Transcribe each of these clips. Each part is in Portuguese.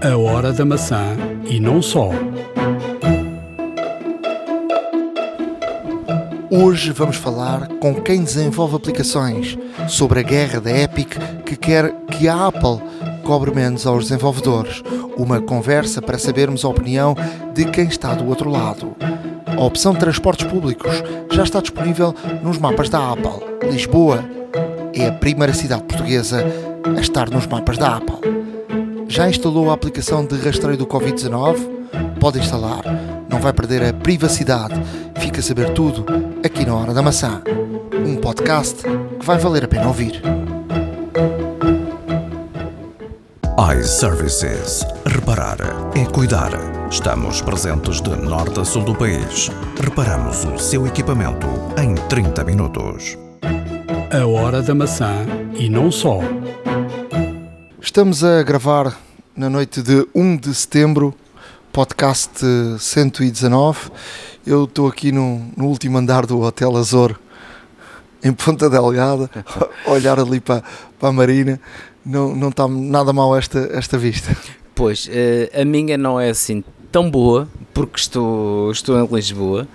A Hora da Maçã e não só. Hoje vamos falar com quem desenvolve aplicações sobre a guerra da Epic que quer que a Apple cobre menos aos desenvolvedores. Uma conversa para sabermos a opinião de quem está do outro lado. A opção de transportes públicos já está disponível nos mapas da Apple. Lisboa é a primeira cidade portuguesa a estar nos mapas da Apple. Já instalou a aplicação de rastreio do Covid-19? Pode instalar. Não vai perder a privacidade. Fica a saber tudo aqui na Hora da Maçã. Um podcast que vai valer a pena ouvir. iServices. Reparar é cuidar. Estamos presentes de norte a sul do país. Reparamos o seu equipamento em 30 minutos. A Hora da Maçã e não só. Estamos a gravar na noite de 1 de setembro, podcast 119. Eu estou aqui no, no último andar do Hotel Azor, em Ponta Delgada, a olhar ali para, para a Marina. Não, não está nada mal esta, esta vista. Pois, eh, a minha não é assim tão boa, porque estou, estou em Lisboa.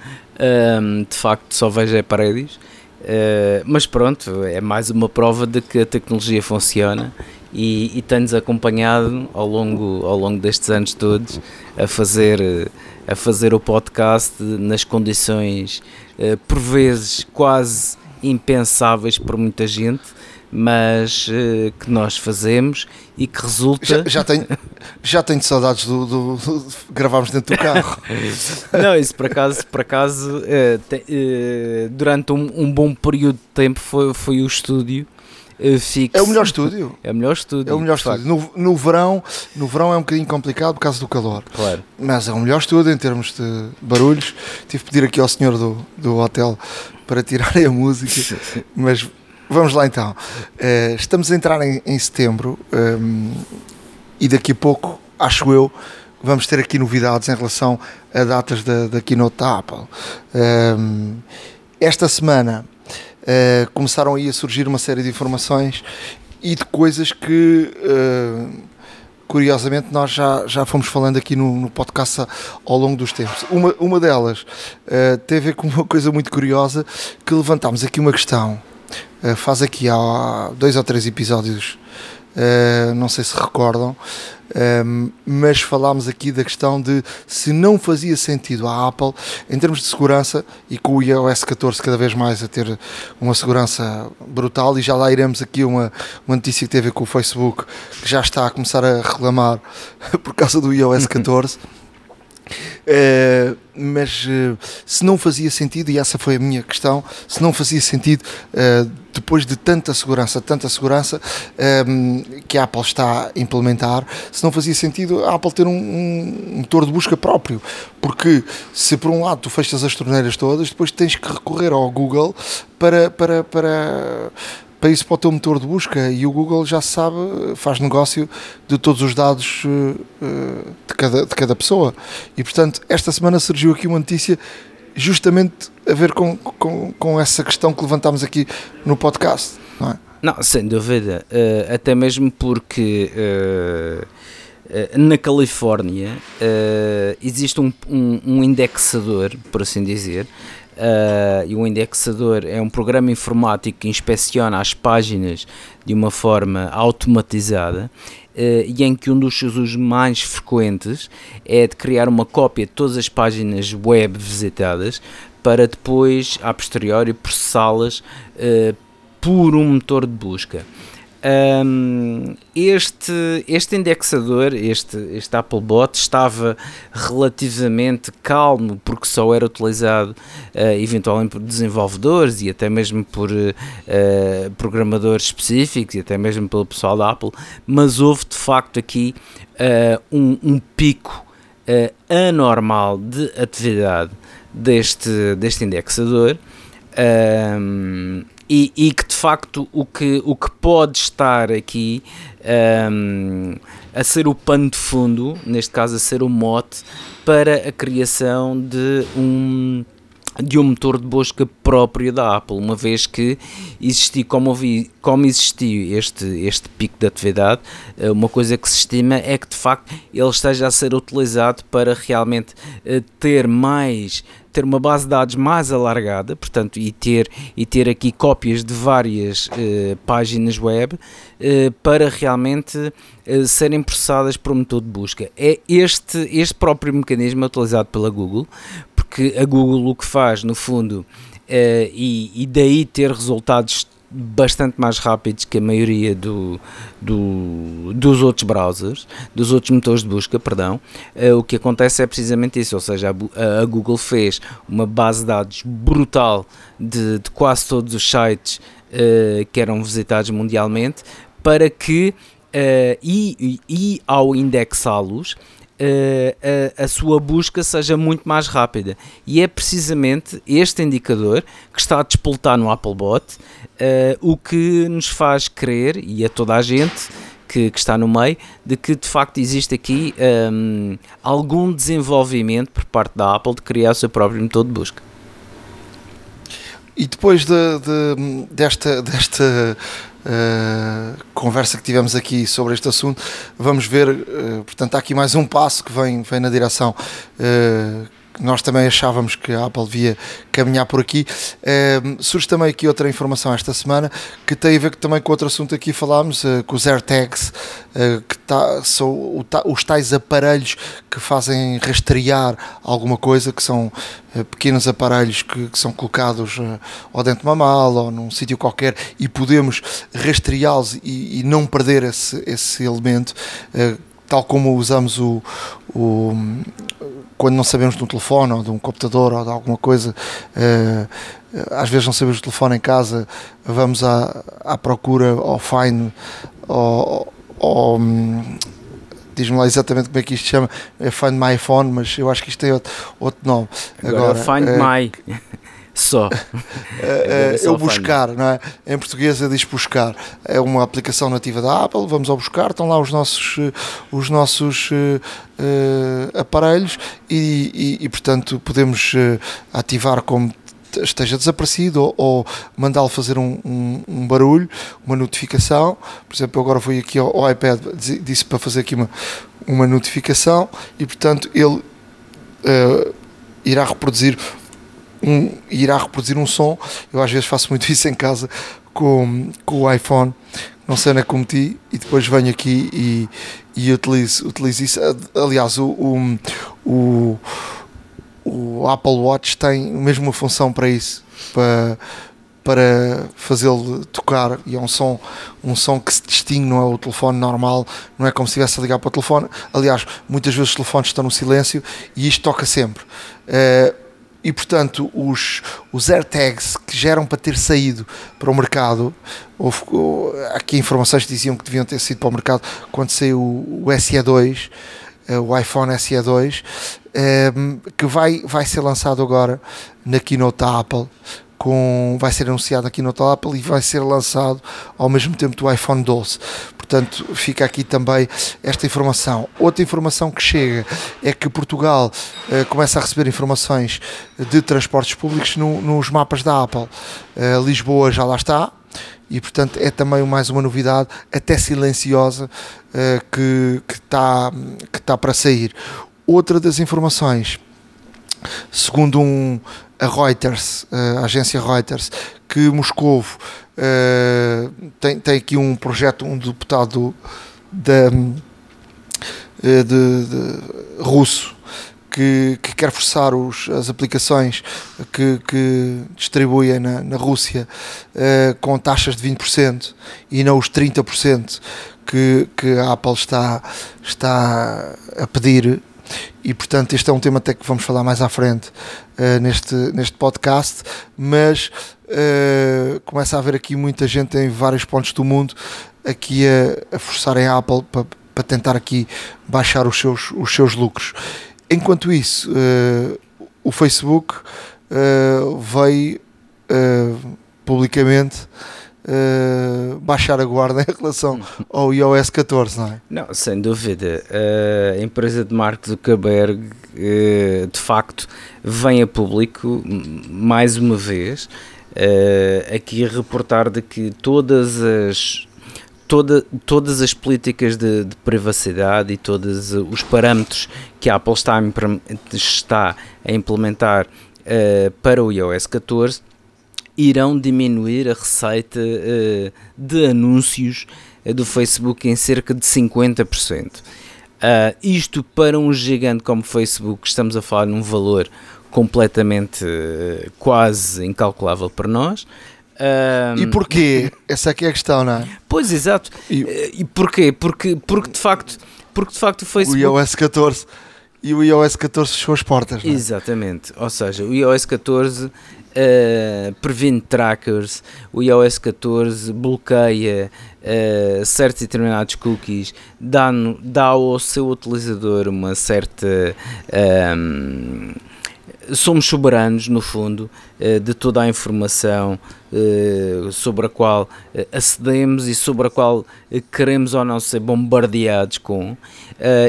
De facto, só vejo é paredes. Eh, mas pronto, é mais uma prova de que a tecnologia funciona e, e tem-nos acompanhado ao longo, ao longo destes anos todos a fazer, a fazer o podcast nas condições, eh, por vezes, quase impensáveis por muita gente, mas eh, que nós fazemos e que resulta. Já, já, tenho, já tenho saudades do, do, do, de gravarmos dentro do carro. Não, isso por acaso, por acaso eh, te- eh, durante um, um bom período de tempo foi, foi o estúdio eh, fixo. É o melhor estúdio. É o melhor estúdio. É o melhor estúdio. No, no, verão, no verão é um bocadinho complicado por causa do calor. Claro. Mas é o melhor estúdio em termos de barulhos. Tive que pedir aqui ao senhor do, do hotel para tirarem a música. Mas vamos lá então. Eh, estamos a entrar em, em setembro ehm, e daqui a pouco, acho eu, vamos ter aqui novidades em relação a datas da, da keynote da Apple. Ehm, esta semana eh, começaram aí a surgir uma série de informações e de coisas que eh, curiosamente nós já, já fomos falando aqui no, no podcast ao longo dos tempos. Uma, uma delas eh, tem a ver com uma coisa muito curiosa que levantámos aqui uma questão. faz aqui há dois ou três episódios, não sei se recordam, eh, mas falámos aqui da questão de se não fazia sentido a Apple, em termos de segurança, e com o iOS 14 cada vez mais a ter uma segurança brutal, e já lá iremos aqui uma, uma notícia que ver com o Facebook, que já está a começar a reclamar por causa do iOS 14. Eh, mas eh, se não fazia sentido, e essa foi a minha questão, se não fazia sentido, eh, depois de tanta segurança, tanta segurança eh, que a Apple está a implementar, se não fazia sentido a Apple ter um, um motor de busca próprio, porque se por um lado tu fechas as torneiras todas, depois tens que recorrer ao Google para, para, para, para isso para o teu motor de busca e o Google já sabe, faz negócio de todos os dados eh, eh, de cada, de cada pessoa. E portanto, esta semana surgiu aqui uma notícia justamente a ver com, com, com essa questão que levantámos aqui no podcast. Não é? Não, sem dúvida. eh, até mesmo porque eh, eh, na Califórnia existe um, um, um indexador, por assim dizer. Eh, e o indexador é um programa informático que inspeciona as páginas de uma forma automatizada eh, e em que um dos usos mais frequentes é de criar uma cópia de todas as páginas web visitadas para depois, a posteriori, processá-las eh, por um motor de busca. Um, este, este indexador, este, este Applebot, estava relativamente calmo porque só era utilizado uh, eventualmente por desenvolvedores e até mesmo por uh, programadores específicos e até mesmo pelo pessoal da Apple, mas houve de facto aqui uh, um, um pico anormal de atividade deste, deste indexador. Um, e, e, que de facto o que, o que pode estar aqui um, a ser o pano de fundo, neste caso a ser o mote, para a criação de um, de um motor de busca próprio da Apple, uma vez que existi, como, como existiu este, este pico de atividade, eh, uma coisa que se estima é que de facto ele esteja a ser utilizado para realmente eh, ter mais ter uma base de dados mais alargada, portanto, e ter, e ter aqui cópias de várias eh, páginas web eh, para realmente eh, serem processadas por um motor de busca. É este, este próprio mecanismo utilizado pela Google, porque a Google o que faz, no fundo, e, e daí ter resultados bastante mais rápidos que a maioria do, do, dos outros browsers, dos outros motores de busca, perdão, uh, o que acontece é precisamente isso, ou seja, a, a, Google fez uma base de dados brutal de, de quase todos os sites uh, que eram visitados mundialmente para que, uh, e, e ao indexá-los, a, a, a, sua busca seja muito mais rápida. E é precisamente este indicador que está a despoltar no Applebot uh, o que nos faz crer, e a toda a gente que, que, está no meio, de que de facto existe aqui um, ehm, algum desenvolvimento por parte da Apple de criar o seu próprio método de busca. E depois de, de, desta, desta uh, conversa que tivemos aqui sobre este assunto, vamos ver, uh, portanto, há aqui mais um passo que vem, vem na direção uh, nós também achávamos que a Apple devia caminhar por aqui. Uh, surge também aqui outra informação esta semana que tem a ver também com outro assunto aqui falámos, uh, com os AirTags, uh, que tá, são os tais aparelhos que fazem rastrear alguma coisa, que são uh, pequenos aparelhos que, que são colocados ao dentro de uma mala ou num sítio qualquer e podemos rastreá-los e, e, não perder esse, esse elemento tal como usamos o, o, quando não sabemos de um telefone ou de um computador ou de alguma coisa, uh, às vezes não sabemos do telefone em casa, vamos à, à procura ao Find, ou, ou um, diz-me lá exatamente como é que isto se chama, é Find My Phone, mas eu acho que isto tem outro, outro nome. Agora, Agora Find uh, My. Só. é, é, eu buscar, não é? Em português diz buscar. É uma aplicação nativa da Apple, vamos ao buscar, estão lá os nossos, eh, os nossos uh, uh, aparelhos e, e, e, portanto, podemos uh, ativar como esteja desaparecido ou, ou mandá-lo fazer um, um, um, barulho, uma notificação. Por exemplo, eu agora fui aqui ao, ao iPad, disse para fazer aqui uma, uma notificação e, portanto, ele irá reproduzir um, irá reproduzir um som. Eu às vezes faço muito isso em casa com, com o iPhone, não sei onde é como ti, e depois venho aqui e, e utilizo, utilizo isso. Aliás, o, o, o, o Apple Watch tem mesmo uma função para isso, para, para fazê-lo tocar e é um som, um som que se distingue, não é o telefone normal, não é como se estivesse a ligar para o telefone. Aliás, muitas vezes os telefones estão no silêncio e isto toca sempre. Uh, e portanto os, os AirTags que geram para ter saído para o mercado, houve, aqui informações que diziam que deviam ter sido para o mercado quando saiu o, o SE2, eh, o iPhone SE2, ehm, que vai, vai ser lançado agora na keynote da Apple com, vai ser anunciado aqui no Apple e vai ser lançado ao mesmo tempo do iPhone 12. Portanto, fica aqui também esta informação. Outra informação que chega é que Portugal uh, começa a receber informações de transportes públicos no, nos mapas da Apple. Uh, Lisboa já lá está, e portanto é também mais uma novidade, até silenciosa, uh, que está que tá para sair. Outra das informações, segundo um, a Reuters, a agência Reuters, que Moscou uh, tem, tem aqui um projeto, um deputado eh, de, de, russo que, que, quer forçar os, as aplicações que, que distribuem na, na Rússia uh, com taxas de 20% e não os 30% que, que a Apple está, está a pedir e portanto este é um tema até que vamos falar mais à frente uh, neste, neste podcast, mas uh, começa a haver aqui muita gente em vários pontos do mundo aqui a, a forçarem a Apple para, tentar aqui baixar os seus, os seus lucros. Enquanto isso, uh, o Facebook veio publicamente uh, baixar a guarda em relação ao iOS 14, não é? Não, sem dúvida. Uh, a empresa de Mark Zuckerberg, uh, de facto, vem a público, mais uma vez, aqui a reportar de que todas as toda, todas as políticas de, de, privacidade e todos os parâmetros que a Apple está a, está a implementar uh, para o iOS 14 irão diminuir a receita uh, de anúncios uh, do Facebook em cerca de 50%. Uh, isto para um gigante como o Facebook, estamos a falar num valor completamente quase incalculável para nós. e porquê? Essa aqui é a questão, não é? Pois, exato. E, e porquê? Porque, porque, de facto, porque de facto o Facebook... O iOS 14 e o iOS 14 fechou as portas. É? Exatamente, ou seja, o iOS 14 uh, eh, previne trackers, o iOS 14 bloqueia uh, certos e determinados cookies, dá, dá ao seu utilizador uma certa. Um, ehm, somos soberanos, no fundo, uh, de toda a informação sobre a qual acedemos e sobre a qual queremos ou não ser bombardeados com.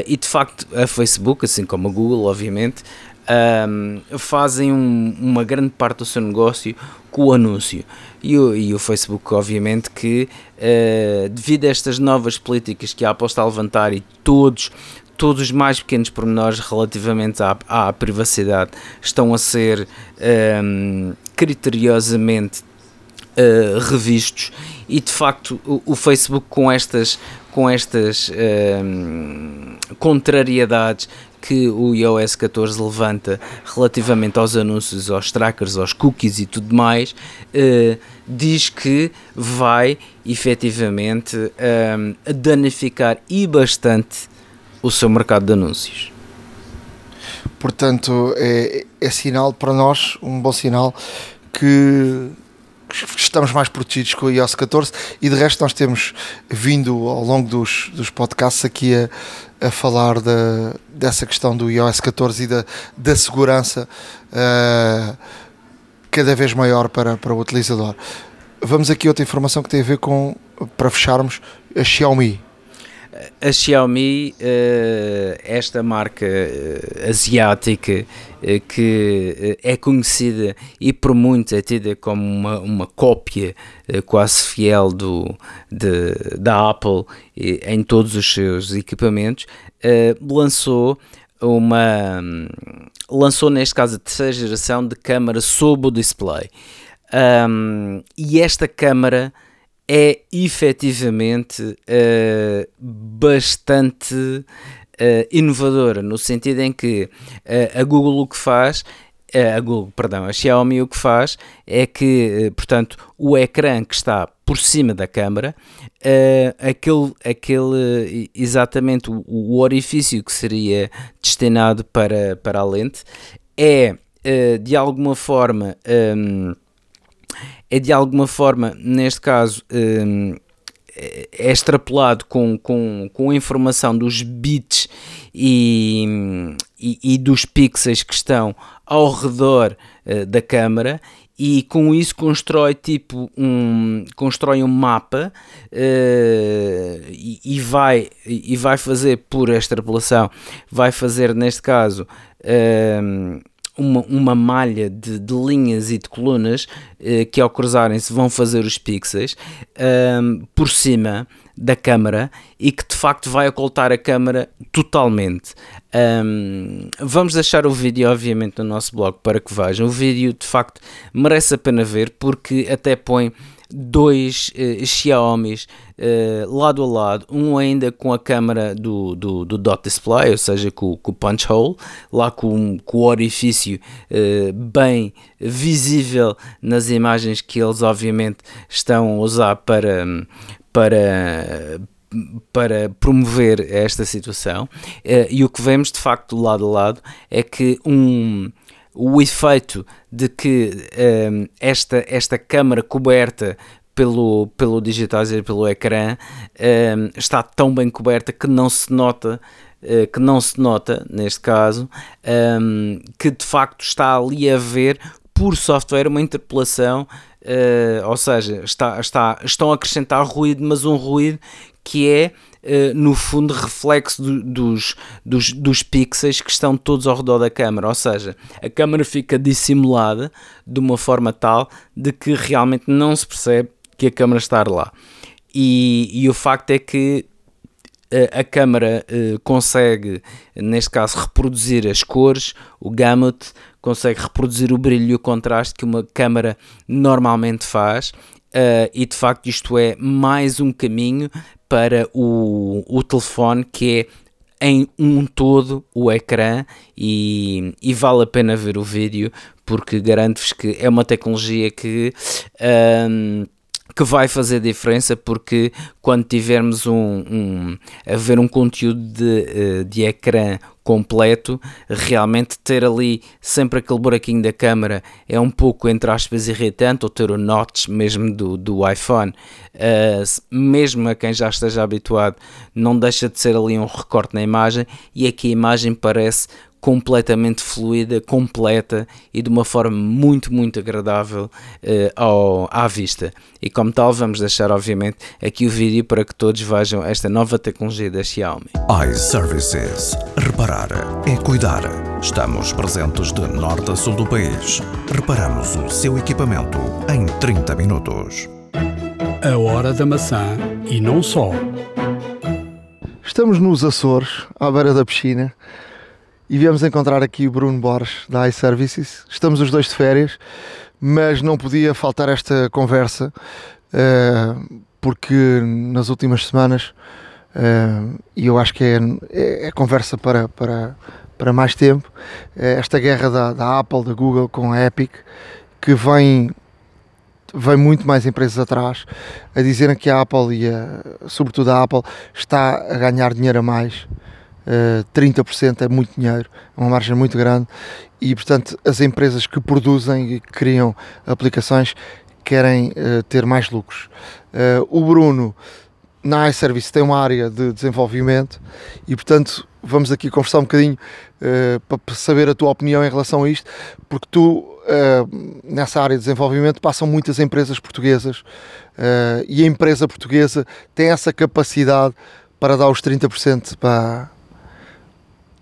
e de facto, a Facebook, assim como a Google, obviamente, um, fazem um, uma grande parte do seu negócio com o anúncio. E o, e o Facebook, obviamente, que uh, devido a estas novas políticas que a Apple está a levantar e todos, todos os mais pequenos pormenores relativamente à, à privacidade estão a ser um, criteriosamente uh, revistos e de facto o, o, Facebook com estas com estas contrariedades que o iOS 14 levanta relativamente aos anúncios, aos trackers, aos cookies e tudo mais, uh, diz que vai efetivamente uh, danificar e bastante o seu mercado de anúncios. Portanto, é, é sinal para nós, um bom sinal, que estamos mais protegidos com o iOS 14 e de resto nós temos vindo ao longo dos, dos podcasts aqui a, a falar da, dessa questão do iOS 14 e da, da segurança uh, cada vez maior para, para o utilizador. Vamos aqui outra informação que tem a ver com, para fecharmos, a Xiaomi. A Xiaomi, eh, esta marca eh, asiática eh, que é conhecida e por muitos é tida como uma, uma cópia quase fiel do, de, da Apple em todos os seus equipamentos, lançou uma lançou neste caso a terceira geração de câmara sob o display. Um, e esta câmara é efetivamente uh, bastante uh, inovadora, no sentido em que uh, a Google o que faz, a Google, perdão, a Xiaomi o que faz é que, portanto, o ecrã que está por cima da câmara, aquele, aquele exatamente o, o, orifício que seria destinado para, para a lente, é de alguma forma. Um, é de alguma forma, neste caso, um, é extrapolado com, com, com a informação dos bits e, e, e dos pixels que estão ao redor uh, da câmara e com isso constrói tipo um constrói um mapa uh, e, e, vai e vai fazer por extrapolação vai fazer neste caso uh, uma, uma malha de, de, linhas e de colunas eh, que ao cruzarem-se vão fazer os pixels um, por cima da câmara e que de facto vai ocultar a câmara totalmente. Um, vamos deixar o vídeo obviamente no nosso blog para que vejam. O vídeo de facto merece a pena ver porque até põe dois uh, Xiaomi's uh, lado a lado, um ainda com a câmera do, do, do dot display, ou seja, com, com o punch hole, lá com, com o orifício uh, bem visível nas imagens que eles obviamente estão a usar para, para, para promover esta situação. e o que vemos de facto lado a lado é que um o efeito de que um, ehm, esta, esta câmara coberta pelo, pelo digitizer, pelo ecrã, um, ehm, está tão bem coberta que não se nota uh, que não se nota neste caso um, ehm, que de facto está ali a ver por software uma interpolação uh, ou seja, está, está, estão a acrescentar ruído, mas um ruído que é Uh, no fundo reflexo do, dos, dos, dos pixels que estão todos ao redor da câmera, ou seja, a câmera fica dissimulada de uma forma tal de que realmente não se percebe que a câmera está lá. E, e o facto é que a câmara uh, consegue, neste caso, reproduzir as cores, o gamut, consegue reproduzir o brilho e o contraste que uma câmara normalmente faz. Uh, e de facto, isto é mais um caminho para o, o telefone que é em um todo o ecrã e, e vale a pena ver o vídeo porque garanto-vos que é uma tecnologia que. Um, que vai fazer diferença porque quando tivermos um, um a ver um conteúdo de, eh, de ecrã completo, realmente ter ali sempre aquele buraquinho da câmera é um pouco, entre aspas, irritante, ou ter o notch mesmo do, do iPhone, uh, mesmo a quem já esteja habituado, não deixa de ser ali um recorte na imagem, e aqui a imagem parece completamente fluida, completa e de uma forma muito, muito agradável uh, ao, à vista. E como tal, vamos deixar, obviamente, aqui o vídeo para que todos vejam esta nova tecnologia da Xiaomi. iServices. Reparar é cuidar. Estamos presentes de norte a sul do país. Reparamos o seu equipamento em 30 minutos. A hora da maçã e não só. Estamos nos Açores, à beira da piscina e viemos encontrar aqui o Bruno Borges da iServices. Estamos os dois de férias, mas não podia faltar esta conversa uh, porque nas últimas semanas uh, e eu acho que é, é, é, conversa para, para, para mais tempo é esta guerra da, da Apple, da Google com a Epic que vem vem muito mais empresas atrás a dizerem que a Apple e a, sobretudo a Apple está a ganhar dinheiro a mais uh, eh, 30% é muito dinheiro, é uma margem muito grande e, portanto, as empresas que produzem e criam aplicações querem uh, ter mais lucros. Uh, o Bruno, na iService, tem uma área de desenvolvimento e, portanto, vamos aqui conversar um bocadinho para saber a tua opinião em relação a isto, porque tu, nessa área de desenvolvimento, passam muitas empresas portuguesas e a empresa portuguesa tem essa capacidade para dar os 30% para,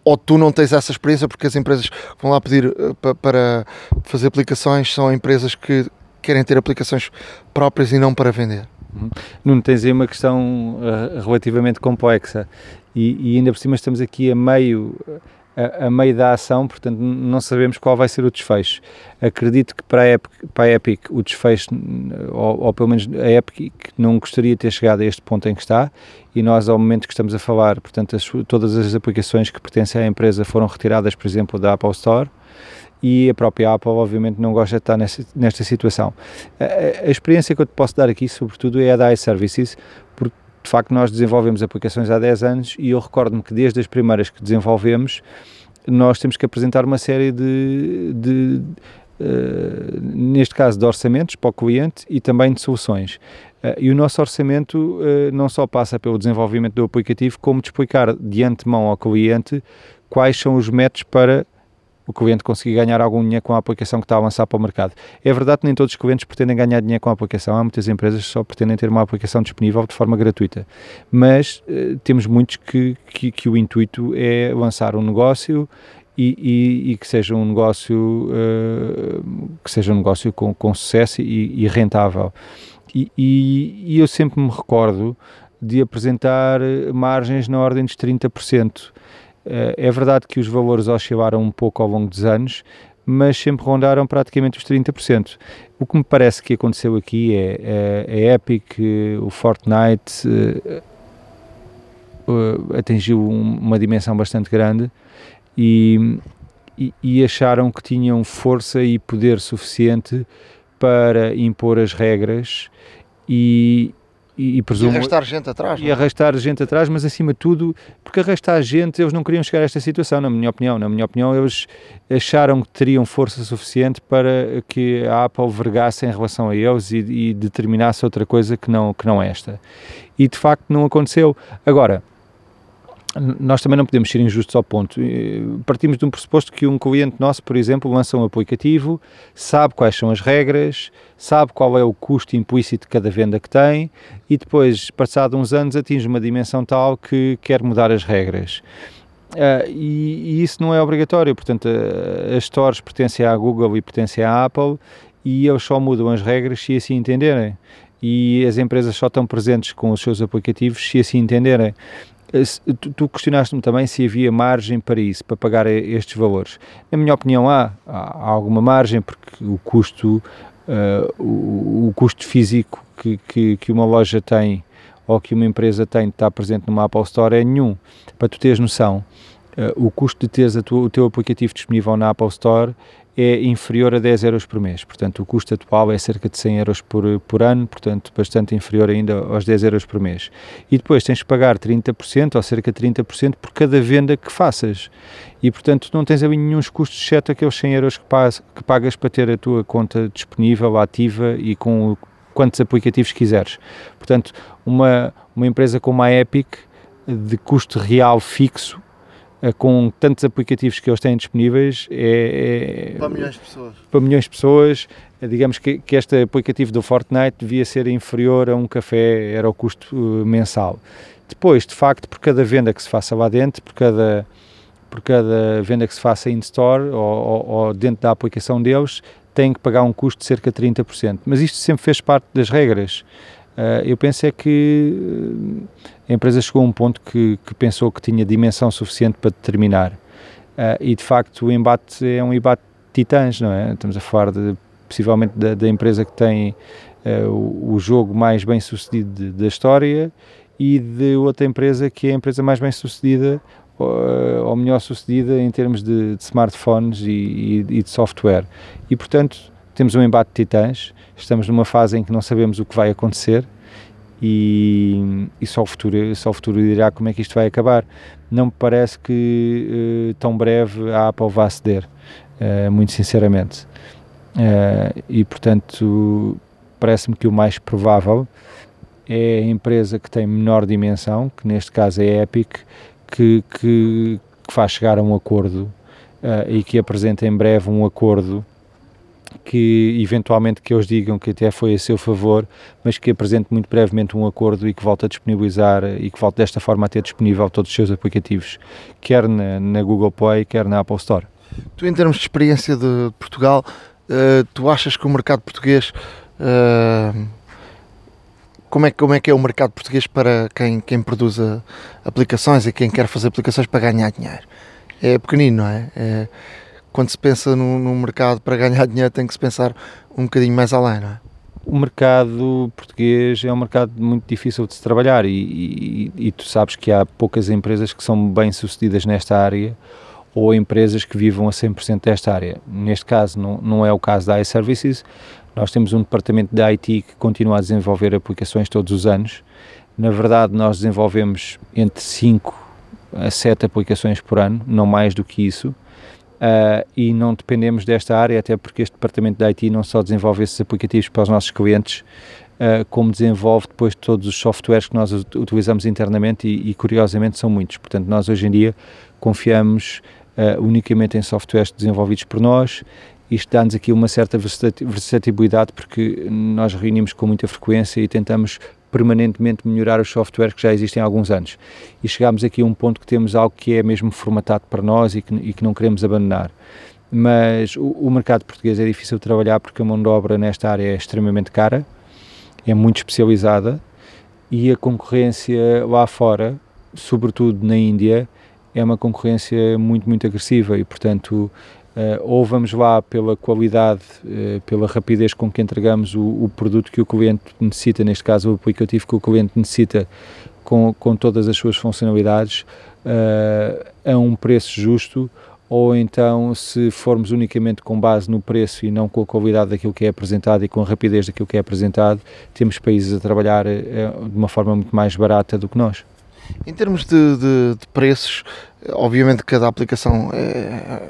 ou tu não tens essa experiência porque as empresas vão lá pedir uh, para fazer aplicações são empresas que querem ter aplicações próprias e não para vender? Uhum. Nuno, tens aí uma questão uh, relativamente complexa e, e, ainda por cima estamos aqui a meio a, a, meio da ação, portanto não sabemos qual vai ser o desfecho. Acredito que para a Epic, para a Epic o desfecho, ou, ou, pelo menos a Epic não gostaria de ter chegado a este ponto em que está, e nós ao momento que estamos a falar, portanto as, todas as aplicações que pertencem à empresa foram retiradas, por exemplo, da Apple Store, e a própria Apple obviamente não gosta de estar nesta, nesta situação. A, a, experiência que eu te posso dar aqui, sobretudo, é a da iServices, de facto nós desenvolvemos aplicações há 10 anos e eu recordo-me que desde as primeiras que desenvolvemos nós temos que apresentar uma série de, de uh, neste caso de orçamentos para o cliente e também de soluções. Uh, e o nosso orçamento uh, não só passa pelo desenvolvimento do aplicativo, como de explicar de antemão ao cliente quais são os métodos para o cliente conseguir ganhar algum dinheiro com a aplicação que está a lançar para o mercado. É verdade que nem todos os clientes pretendem ganhar dinheiro com a aplicação, há muitas empresas que só pretendem ter uma aplicação disponível de forma gratuita, mas uh, temos muitos que, que, que, o intuito é lançar um negócio e, e, e que seja um negócio uh, que seja um negócio com, com sucesso e, e rentável. E eu sempre me recordo de apresentar margens na ordem dos 30%. Eh, é verdade que os valores oscilaram um pouco ao longo dos anos, mas sempre rondaram praticamente os 30%. O que me parece que aconteceu aqui é, é, é Epic, o Fortnite uh, uh, atingiu uma dimensão bastante grande e, e, e, acharam que tinham força e poder suficiente para impor as regras e, e, e, presumo, e arrastar gente atrás. E é? arrastar gente atrás, mas acima de tudo, porque arrastar gente, eles não queriam chegar a esta situação, na minha opinião. Na minha opinião, eles acharam que teriam força suficiente para que a Apple vergasse em relação a eles e, e determinasse outra coisa que não, que não esta. E de facto não aconteceu. Agora, nós também não podemos ser injustos ao ponto. Partimos de um pressuposto que um cliente nosso, por exemplo, lança um aplicativo, sabe quais são as regras, sabe qual é o custo implícito de cada venda que tem e depois, passado uns anos, atinge uma dimensão tal que quer mudar as regras. Uh, e, e, isso não é obrigatório, portanto, uh, as stores pertencem à Google e pertencem à Apple e eles só mudam as regras se assim entenderem. E as empresas só estão presentes com os seus aplicativos se assim entenderem. Uh, tu, questionaste-me também se havia margem para isso, para pagar estes valores. Na minha opinião, há, há alguma margem, porque o custo, o, o, custo físico que, que, que uma loja tem ou que uma empresa tem de estar presente numa Apple Store é nenhum. Para tu teres noção, uh, o custo de teres o teu aplicativo disponível na Apple Store é inferior a 10 euros por mês. Portanto, o custo atual é cerca de 100 euros por, por ano, portanto, bastante inferior ainda aos 10 euros por mês. E depois tens que pagar 30% ou cerca de 30% por cada venda que faças. E, portanto, não tens ali nenhum custos, exceto aqueles 100 euros que, que pagas para ter a tua conta disponível, ativa e com quantos aplicativos quiseres. Portanto, uma, uma empresa como a Epic, de custo real fixo, com tantos aplicativos que eles têm disponíveis, é, é para milhões de pessoas. Para milhões de pessoas, eh, digamos que, que este aplicativo do Fortnite devia ser inferior a um café, era o custo uh, mensal. Depois, de facto, por cada venda que se faça lá dentro, por cada, por cada venda que se faça in-store ou, ou, ou, dentro da aplicação deles, tem que pagar um custo de cerca de 30%. Mas isto sempre fez parte das regras. Uh, eu penso é que eh, a empresa chegou a um ponto que, que pensou que tinha dimensão suficiente para determinar. Uh, e de facto o embate é um embate de titãs, não é? Estamos a falar de, possivelmente da, da empresa que tem uh, o, o, jogo mais bem sucedido da história e de outra empresa que é a empresa mais bem sucedida ou melhor sucedida em termos de, de smartphones e, e, e de software. E portanto temos um embate de titãs, estamos numa fase em que não sabemos o que vai acontecer e, e só, o futuro, só o futuro dirá como é que isto vai acabar. Não me parece que uh, tão breve a Apple vá ceder, uh, muito sinceramente. Uh, e portanto, parece-me que o mais provável é a empresa que tem menor dimensão, que neste caso é a Epic, que, que, que faz chegar a um acordo e que apresenta em breve um acordo que eventualmente que eles digam que até foi a seu favor, mas que apresente muito brevemente um acordo e que volte a disponibilizar e que volte desta forma a ter disponível todos os seus aplicativos, quer na, na Google Play, quer na Apple Store. Tu, em termos de experiência de Portugal, uh, tu achas que o mercado português. Uh, como é, como é que é o mercado português para quem, quem produz aplicações e quem quer fazer aplicações para ganhar dinheiro? É pequenino, não é? é quando se pensa no, no, mercado para ganhar dinheiro tem que se pensar um bocadinho mais além, não é? O mercado português é um mercado muito difícil de se trabalhar e, e, e tu sabes que há poucas empresas que são bem sucedidas nesta área ou empresas que vivam a 100% desta área. Neste caso não, não é o caso da iServices, nós temos um departamento de IT que continua a desenvolver aplicações todos os anos. Na verdade, nós desenvolvemos entre 5 a 7 aplicações por ano, não mais do que isso uh, e não dependemos desta área, até porque este departamento de IT não só desenvolve esses aplicativos para os nossos clientes, uh, como desenvolve depois todos os softwares que nós utilizamos internamente e, e, curiosamente são muitos. Portanto, nós hoje em dia confiamos uh, unicamente em softwares desenvolvidos por nós. Isto dá-nos aqui uma certa versatilidade porque nós reunimos com muita frequência e tentamos permanentemente melhorar os softwares que já existem há alguns anos. E chegámos aqui a um ponto que temos algo que é mesmo formatado para nós e que, e que não queremos abandonar. Mas o, o, mercado português é difícil de trabalhar porque a mão de obra nesta área é extremamente cara, é muito especializada e a concorrência lá fora, sobretudo na Índia, é uma concorrência muito, muito agressiva e, portanto, Uh, ou vamos lá pela qualidade, uh, pela rapidez com que entregamos o, o, produto que o cliente necessita, neste caso o aplicativo que o cliente necessita, com, com todas as suas funcionalidades, uh, a um preço justo, ou então se formos unicamente com base no preço e não com a qualidade daquilo que é apresentado e com a rapidez daquilo que é apresentado, temos países a trabalhar de uma forma muito mais barata do que nós. Em termos de, de, de preços, obviamente cada aplicação é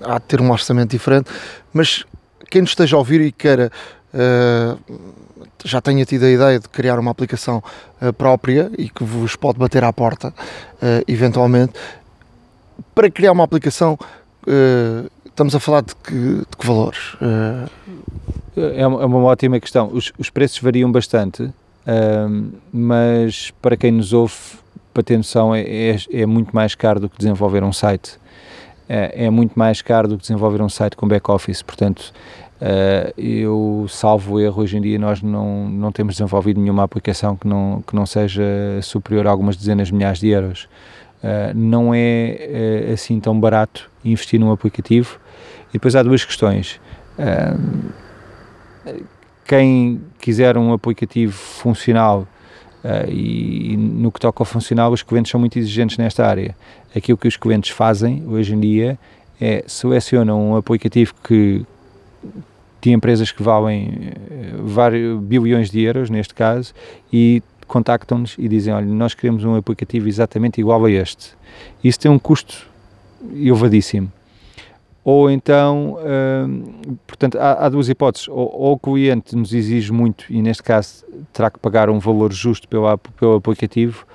há de ter um orçamento diferente, mas quem nos esteja a ouvir e queira já tenha tido a ideia de criar uma aplicação própria e que vos pode bater à porta, eventualmente. Para criar uma aplicação, estamos a falar de que, de que valores? É, é uma ótima questão. Os, os preços variam bastante, mas para quem nos ouve, para ter noção, é, é, é muito mais caro do que desenvolver um site. É, é, muito mais caro do que desenvolver um site com back-office, portanto, uh, eu, salvo erro, hoje em dia nós não, não temos desenvolvido nenhuma aplicação que não, que não seja superior a algumas dezenas de milhares de euros. Uh, não é uh, assim tão barato investir num aplicativo. E depois há duas questões. quem quiser um aplicativo funcional Uh, e, no que toca ao funcional, os clientes são muito exigentes nesta área. Aquilo que os clientes fazem hoje em dia é selecionam um aplicativo que tem empresas que valem uh, vários bilhões de euros, neste caso, e contactam-nos e dizem: Olha, nós queremos um aplicativo exatamente igual a este. Isso tem um custo elevadíssimo ou então, hum, portanto, há, há, duas hipóteses, ou, ou, o cliente nos exige muito e neste caso terá que pagar um valor justo pelo, pelo aplicativo,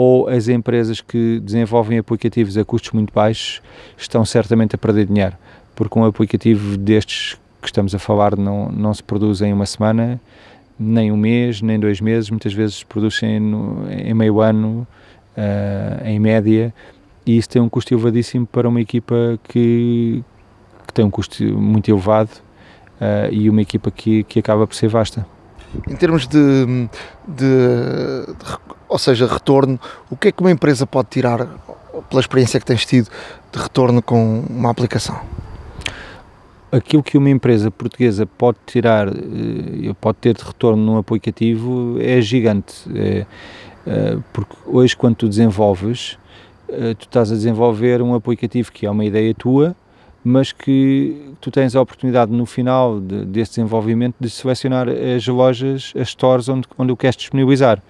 ou as empresas que desenvolvem aplicativos a custos muito baixos estão certamente a perder dinheiro, porque um aplicativo destes que estamos a falar não, não se produz em uma semana, nem um mês, nem dois meses, muitas vezes produzem no, em meio ano, uh, em média, e isso tem um custo elevadíssimo para uma equipa que, que tem um custo muito elevado uh, e uma equipa que, que acaba por ser vasta. Em termos de, de, de, ou seja, retorno, o que é que uma empresa pode tirar pela experiência que tens tido de retorno com uma aplicação? Aquilo que uma empresa portuguesa pode tirar, eh, pode ter de retorno num aplicativo é gigante, é, é, porque hoje quando tu desenvolves, eh, tu estás a desenvolver um aplicativo que é uma ideia tua, mas que tu tens a oportunidade no final de, desse desenvolvimento de selecionar as lojas, as stores onde, onde o queres disponibilizar.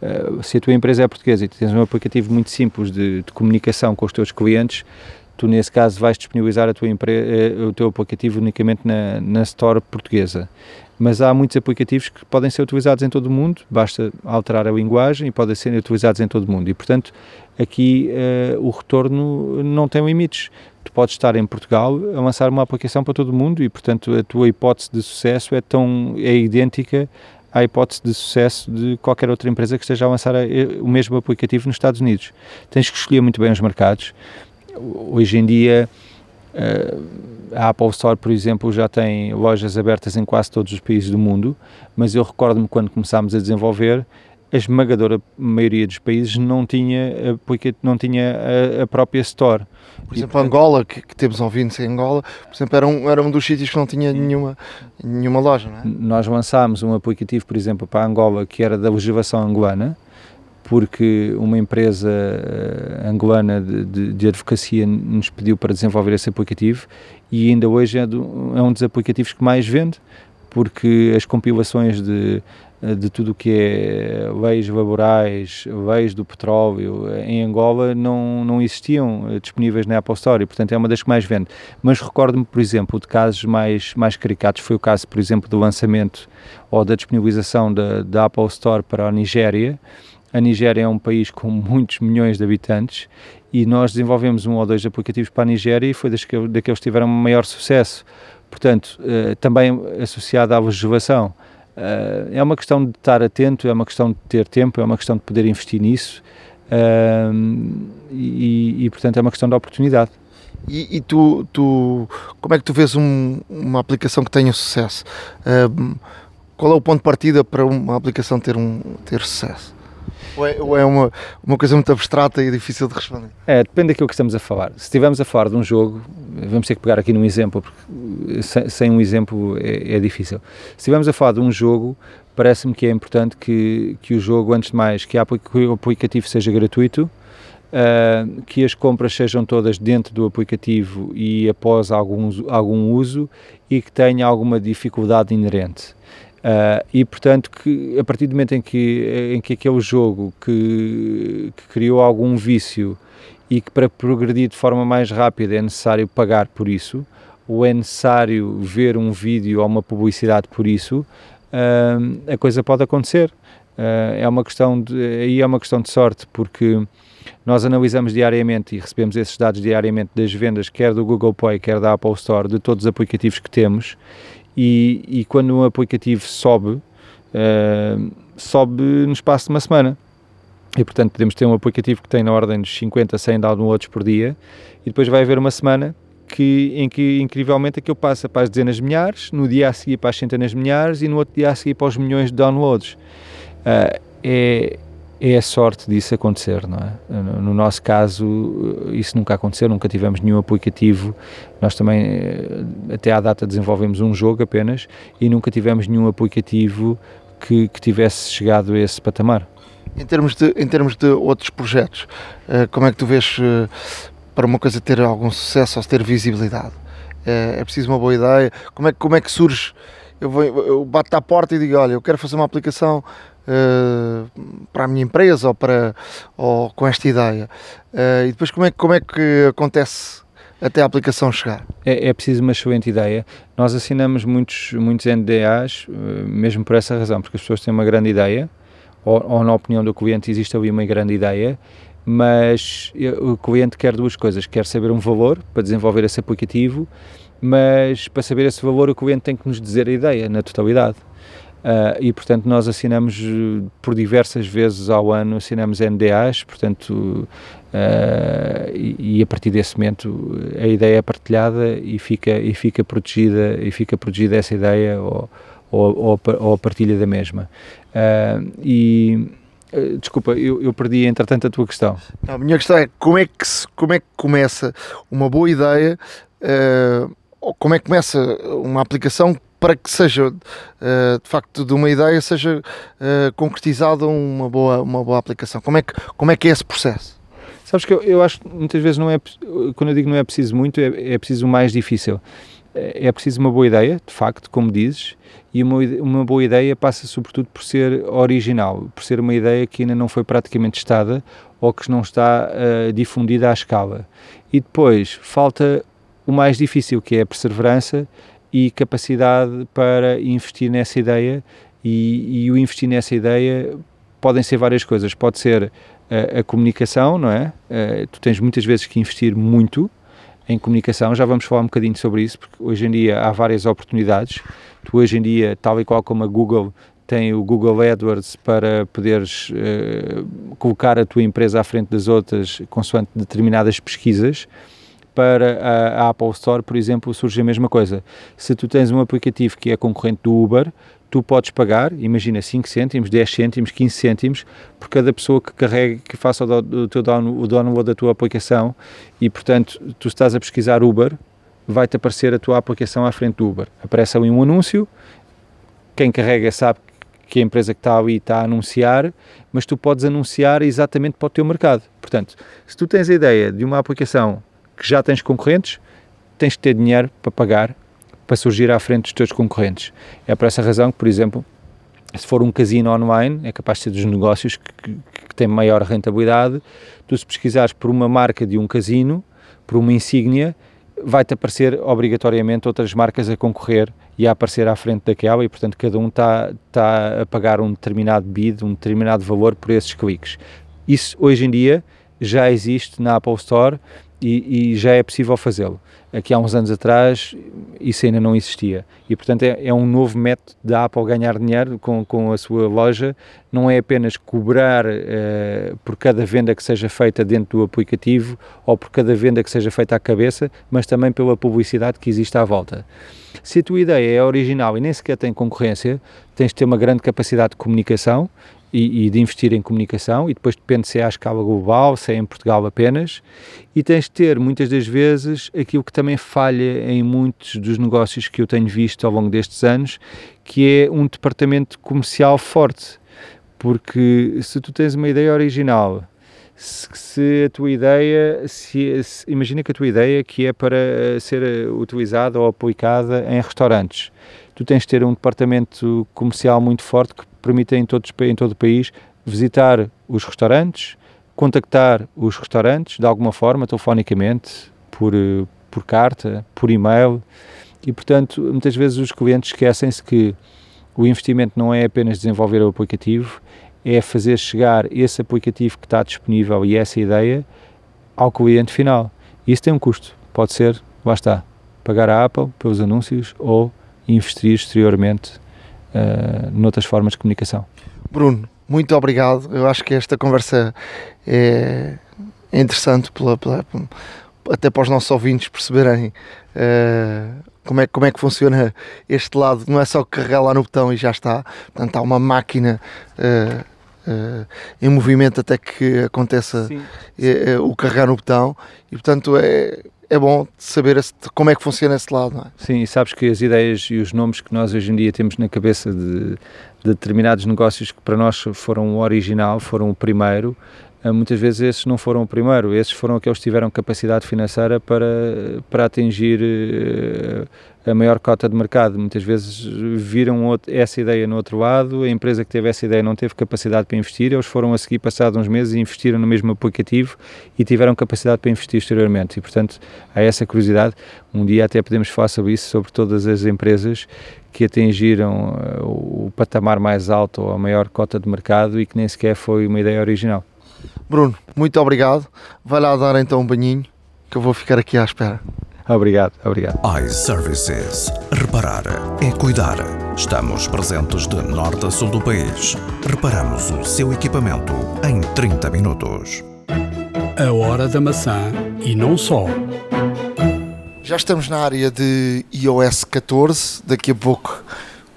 Uh, se a tua empresa é portuguesa e tens um aplicativo muito simples de, de comunicação com os teus clientes, tu nesse caso vais disponibilizar a tua uh, o teu aplicativo unicamente na, na store portuguesa mas há muitos aplicativos que podem ser utilizados em todo o mundo, basta alterar a linguagem e podem ser utilizados em todo o mundo. E, portanto, aqui uh, o retorno não tem limites. Tu podes estar em Portugal a lançar uma aplicação para todo o mundo e, portanto, a tua hipótese de sucesso é tão é idêntica à hipótese de sucesso de qualquer outra empresa que esteja a lançar eh, o mesmo aplicativo nos Estados Unidos. Tens que escolher muito bem os mercados. Hoje em dia, uh, a Apple Store, por exemplo, já tem lojas abertas em quase todos os países do mundo, mas eu recordo-me quando começámos a desenvolver, a esmagadora maioria dos países não tinha, porque não tinha a, a própria store. Por exemplo, e, Angola, que, que, temos ouvintes em Angola, por exemplo, era um, era um dos sítios que não tinha nenhuma, nenhuma loja, não é? Nós lançámos um aplicativo, por exemplo, para Angola, que era da legislação angolana, porque uma empresa uh, angolana de, de, de, advocacia nos pediu para desenvolver esse aplicativo e ainda hoje é, do, é um dos aplicativos que mais vende, porque as compilações de, de tudo o que é leis laborais, leis do petróleo em Angola não, não existiam eh, disponíveis na Apple Store e, portanto, é uma das que mais vende. Mas recordo-me, por exemplo, de casos mais, mais caricatos. Foi o caso, por exemplo, do lançamento ou da disponibilização da, da Apple Store para a Nigéria, a Nigéria é um país com muitos milhões de habitantes e nós desenvolvemos um ou dois aplicativos para a Nigéria e foi daqueles que tiveram maior sucesso. Portanto, também associado à legislação. Uh, é uma questão de estar atento, é uma questão de ter tempo, é uma questão de poder investir nisso uh, e, e, portanto, é uma questão de oportunidade. E, e tu, tu, como é que tu vês um, uma aplicação que tenha sucesso? qual é o ponto de partida para uma aplicação ter, um, ter sucesso? Ou é, ou é uma, uma coisa muito abstrata e difícil de responder? É, depende daquilo que estamos a falar. Se estivermos a falar de um jogo, vamos ter que pegar aqui num exemplo, porque sem, sem um exemplo é, é, difícil. Se estivermos a falar de um jogo, parece-me que é importante que, que o jogo, antes de mais, que, que o aplicativo seja gratuito, Uh, que as compras sejam todas dentro do aplicativo e após algum, algum uso e que tenha alguma dificuldade inerente. Uh, e portanto que a partir do momento em que, em que aquele jogo que, que, criou algum vício e que para progredir de forma mais rápida é necessário pagar por isso, ou é necessário ver um vídeo ou uma publicidade por isso, uh, a coisa pode acontecer. Uh, é uma questão de, aí é uma questão de sorte, porque nós analisamos diariamente e recebemos esses dados diariamente das vendas, quer do Google Play, quer da Apple Store, de todos os aplicativos que temos, e, e quando um aplicativo sobe, uh, sobe no espaço de uma semana. E portanto podemos ter um aplicativo que tem na ordem dos 50, 100 downloads por dia, e depois vai haver uma semana que, em que incrivelmente aquilo passa para as dezenas de milhares, no dia a seguir para as centenas de milhares e no outro dia a seguir para os milhões de downloads. Uh, é, é sorte disso acontecer, não é? No nosso caso, isso nunca aconteceu, nunca tivemos nenhum aplicativo. Nós também, eh, até à data, desenvolvemos um jogo apenas e nunca tivemos nenhum aplicativo que, que tivesse chegado a esse patamar. Em termos de, em termos de outros projetos, eh, como é que tu vês para uma coisa ter algum sucesso ou ter visibilidade? É, é preciso uma boa ideia? Como é, como é que surge? Eu, vou, eu bato à porta e digo: Olha, eu quero fazer uma aplicação para a minha empresa ou, para, ou com esta ideia. Uh, e depois, como é, como é que acontece até a aplicação chegar? É, é preciso uma excelente ideia. Nós assinamos muitos, muitos NDAs, uh, mesmo por essa razão, porque as pessoas têm uma grande ideia, ou, ou na opinião do cliente existe ali uma grande ideia, mas o cliente quer duas coisas, quer saber um valor para desenvolver esse aplicativo, mas para saber esse valor o cliente tem que nos dizer a ideia na totalidade. Uh, e portanto nós assinamos por diversas vezes ao ano assinamos NDAs, portanto uh, e, e, a partir desse momento a ideia é partilhada e fica e fica protegida e fica protegida essa ideia ou, ou, ou, ou a partilha da mesma uh, e eh, desculpa, eu, eu, perdi entretanto a tua questão. Não, a minha questão é como é que, se, como é que começa uma boa ideia, como é que começa uma aplicação para que seja, uh, de facto, de uma ideia seja uh, concretizada uma boa, uma boa aplicação? Como é, que, como é que é esse processo? Sabes que eu, eu acho que muitas vezes não é, quando eu digo não é preciso muito, é, é preciso o mais difícil. É, é preciso uma boa ideia, de facto, como dizes, e uma, uma boa ideia passa sobretudo por ser original, por ser uma ideia que ainda não foi praticamente testada ou que não está uh, difundida à escala. E depois falta o mais difícil, que é a perseverança e capacidade para investir nessa ideia. E, e o investir nessa ideia podem ser várias coisas. Pode ser a, a comunicação, não é? Uh, tu tens muitas vezes que investir muito em comunicação. Já vamos falar um bocadinho sobre isso, porque hoje em dia há várias oportunidades. Tu hoje em dia, tal e qual como a Google tem o Google AdWords para poderes uh, colocar a tua empresa à frente das outras consoante determinadas pesquisas. Para a, a Apple Store, por exemplo, surge a mesma coisa. Se tu tens um aplicativo que é concorrente do Uber, tu podes pagar, imagina 5 cêntimos, 10 cêntimos, 15 cêntimos por cada pessoa que carregue, que faça o, do, o teu down, o download da tua aplicação e, portanto, tu estás a pesquisar Uber, vai-te aparecer a tua aplicação à frente do Uber. Aparece ali um anúncio, quem carrega sabe que a empresa que está ali está a anunciar, mas tu podes anunciar exatamente para o teu mercado. Portanto, se tu tens a ideia de uma aplicação que já tens concorrentes, tens que ter dinheiro para pagar para surgir à frente dos teus concorrentes. É por essa razão que, por exemplo, se for um casino online, é capaz de ser dos negócios que, que, que têm maior rentabilidade. Tu, se pesquisares por uma marca de um casino, por uma insígnia, vai-te aparecer obrigatoriamente outras marcas a concorrer e a aparecer à frente daquela e, portanto, cada um está, está a pagar um determinado bid, um determinado valor por esses cliques. Isso, hoje em dia, já existe na Apple Store e, e já é possível fazê-lo. Aqui há uns anos atrás isso ainda não existia. E portanto é, é, um novo método da Apple ganhar dinheiro com, com a sua loja. Não é apenas cobrar uh, por cada venda que seja feita dentro do aplicativo ou por cada venda que seja feita à cabeça mas também pela publicidade que existe à volta. Se a tua ideia é original e nem sequer tem concorrência tens de ter uma grande capacidade de comunicação e, e, de investir em comunicação, e depois depende se é à escala global, se é em Portugal apenas, e tens de ter muitas das vezes aquilo que também falha em muitos dos negócios que eu tenho visto ao longo destes anos, que é um departamento comercial forte, porque se tu tens uma ideia original, se, se a tua ideia, se, se, imagina que a tua ideia que é para ser utilizada ou aplicada em restaurantes, tu tens de ter um departamento comercial muito forte que permita em, todos, em todo o país visitar os restaurantes, contactar os restaurantes de alguma forma, telefonicamente, por, por carta, por e-mail, e portanto, muitas vezes os clientes esquecem-se que o investimento não é apenas desenvolver o aplicativo, é fazer chegar esse aplicativo que está disponível e essa ideia ao cliente final. Isso tem um custo. Pode ser, lá está, pagar a Apple pelos anúncios ou investir exteriormente uh, noutras formas de comunicação. Bruno, muito obrigado. Eu acho que esta conversa é interessante pela, pela, até para os nossos ouvintes perceberem uh, como, é, como é que funciona este lado. Não é só carregar lá no botão e já está. Portanto, há uma máquina uh, uh, em movimento até que aconteça o carregar no botão. E, portanto, é, é bom saber esse, como é que funciona esse lado. É? Sim, e sabes que as ideias e os nomes que nós hoje em dia temos na cabeça de, de determinados negócios que para nós foram o original, foram o primeiro, muitas vezes esses não foram o primeiro, esses foram aqueles que tiveram capacidade financeira para, para atingir ah, a maior cota de mercado. Muitas vezes viram essa ideia no outro lado, a empresa que teve essa ideia não teve capacidade para investir, eles foram a seguir, passados uns meses, e investiram no mesmo aplicativo e tiveram capacidade para investir exteriormente. E, portanto, há essa curiosidade. Um dia até podemos falar sobre isso, sobre todas as empresas que atingiram ah, o patamar mais alto ou a maior cota de mercado e que nem sequer foi uma ideia original. Bruno, muito obrigado. Vai lá dar então um banhinho que eu vou ficar aqui à espera. Obrigado, obrigado. iServices. Reparar é cuidar. Estamos presentes de norte a sul do país. Reparamos o seu equipamento em 30 minutos. A hora da maçã e não só. Já estamos na área de iOS 14. Daqui a pouco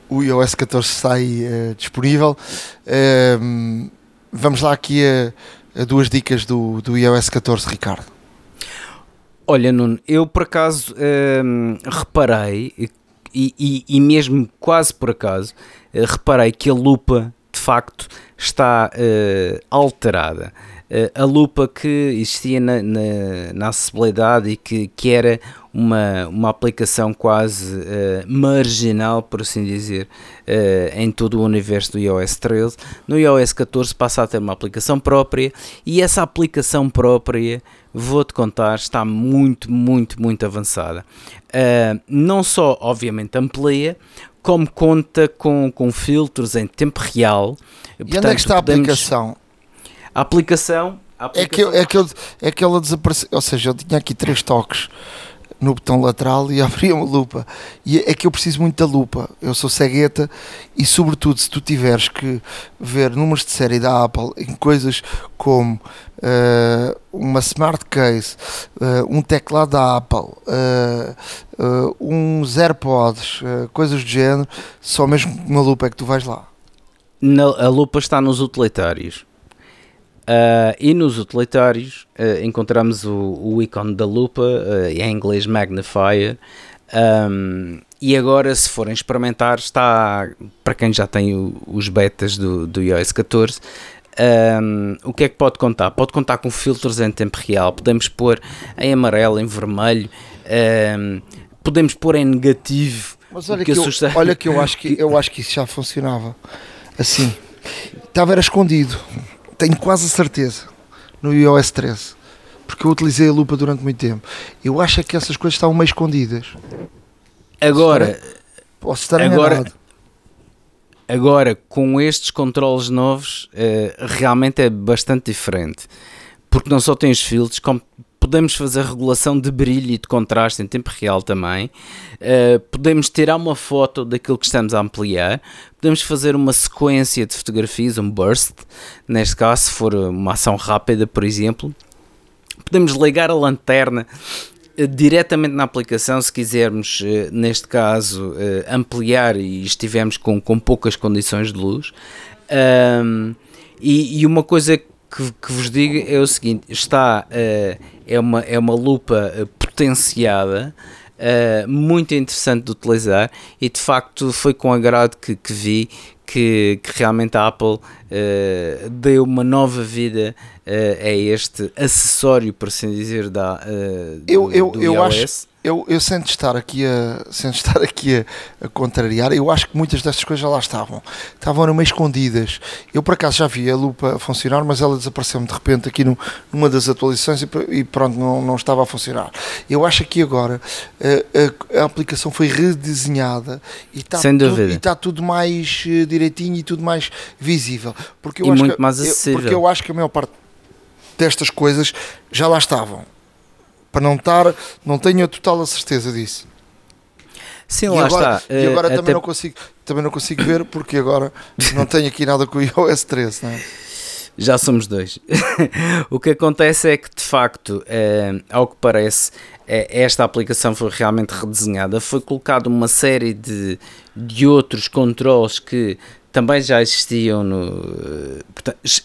o iOS 14 sai uh, disponível. Uh, vamos lá aqui a, a duas dicas do, do iOS 14, Ricardo. Olha, Nuno, eu por acaso hum, reparei, e, e, e, mesmo quase por acaso, uh, reparei que a lupa de facto está uh, alterada. Uh, a lupa que existia na, na, na, acessibilidade e que, que era uma, uma aplicação quase uh, marginal, por assim dizer, uh, em todo o universo do iOS 13. No iOS 14 passa a ter uma aplicação própria e essa aplicação própria, vou-te contar, está muito, muito, muito avançada. Uh, não só, obviamente, amplia, como conta com, com filtros em tempo real. E Portanto, onde é que está a aplicação? A aplicação, a aplicação... É, que, é, que eu, é que ela desapareceu, ou seja, eu tinha aqui três toques no botão lateral e abria uma lupa. E é que eu preciso muito da lupa. Eu sou cegueta e, sobretudo, se tu tiveres que ver números de série da Apple em coisas como uh, uma smart case, uh, um teclado da Apple, uh, uns AirPods, coisas do género, só mesmo com uma lupa é que tu vais lá. Na, a lupa está nos utilitários. Uh, e nos utilitários uh, encontramos o, o ícone da lupa, uh, em inglês magnifier, um, e agora se forem experimentar está, para quem já tem o, os betas do, do iOS 14, um, o que é que pode contar? Pode contar com filtros em tempo real, podemos pôr em amarelo, em vermelho, um, podemos pôr em negativo. Mas olha que, que eu, olha que eu acho que eu acho que isso já funcionava assim. Estava era escondido tenho quase a certeza, no iOS 13, porque eu utilizei a lupa durante muito tempo. Eu acho é que essas coisas estavam meio escondidas. Agora, posso estar agora, enganado. Agora, com estes controles novos, uh, realmente é bastante diferente. Porque não só tem os filtros, como podemos fazer regulação de brilho e de contraste em tempo real também, uh, podemos tirar uma foto daquilo que estamos a ampliar, podemos fazer uma sequência de fotografias, um burst, neste caso, se for uma ação rápida, por exemplo, podemos ligar a lanterna uh, diretamente na aplicação, se quisermos, uh, neste caso, ampliar e estivermos com, com poucas condições de luz. Um, e, e, uma coisa que, que, vos digo é o seguinte: está uh, é, uma, é uma lupa uh, potenciada. Uh, muito interessante de utilizar e de facto foi com agrado que, que vi que, que, realmente a Apple uh, deu uma nova vida uh, é este acessório, por assim dizer, da, uh, eu, do, eu, do eu iOS. acho eu, eu sento estar aqui a sento estar aqui a, a, contrariar, eu acho que muitas destas coisas já lá estavam, estavam no meio escondidas. Eu por acaso já vi a lupa a funcionar, mas ela desapareceu-me de repente aqui no, numa das atualizações e, e, pronto, não, não estava a funcionar. Eu acho que agora a, a, a aplicação foi redesenhada e está, tudo, e está tudo mais uh, direitinho e tudo mais visível. Porque eu E acho muito que, mais eu- acessível. porque eu acho que a maior parte destas coisas já lá estavam. Para não estar, não tenho a total certeza disso. Sim, E lá agora, está. e agora até também, não consigo, também não consigo ver porque agora não tenho aqui nada com o iOS 13, não é? Já somos dois. o que acontece é que, de facto, eh, ao que parece, eh, esta aplicação foi realmente redesenhada. Foi colocado uma série de, de outros controles que também já existiam, no,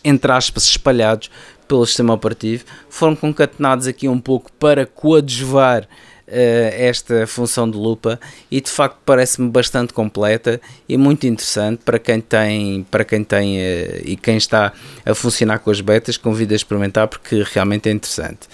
entre aspas, espalhados pelo sistema operativo. Foram concatenados aqui um pouco para coadjuvar eh, esta função de lupa e de facto parece-me bastante completa e muito interessante para quem tem para quem tem eh, e quem está a funcionar com as betas convido a experimentar porque realmente é interessante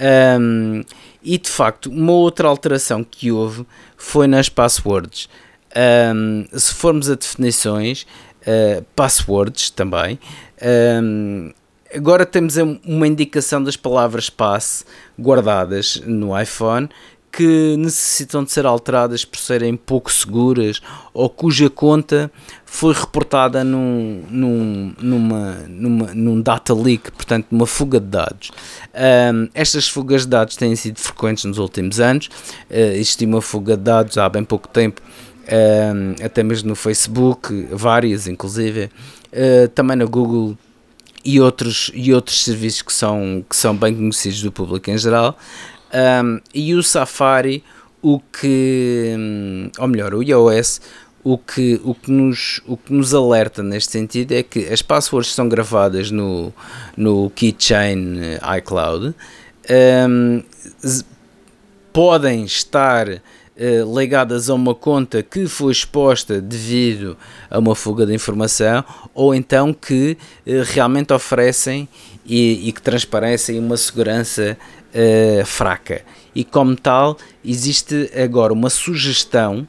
Ahm, e de facto uma outra alteração que houve foi nas passwords Ahm, se formos a definições eh, passwords também ahm, Agora temos um- uma indicação das palavras passe guardadas no iPhone que necessitam de ser alteradas por serem pouco seguras ou cuja conta foi reportada num, num, numa, numa, num data leak, portanto, numa fuga de dados. Ahm, estas fugas de dados têm sido frequentes nos últimos anos. Uh, existiu uma fuga de dados há bem pouco tempo, ahm, até mesmo no Facebook, várias inclusive, uh, também na Google e outros, e outros serviços que são, que são bem conhecidos do público em geral. Um, e o Safari, o que, hum, ou melhor, o iOS, o que, o, que nos, o que nos alerta neste sentido é que as passwords são gravadas no, no Keychain eh, iCloud, um, podem estar eh, ligadas a uma conta que foi exposta devido a uma fuga de informação ou então que eh, realmente oferecem e, e que transparecem uma segurança eh, fraca. E como tal, existe agora uma sugestão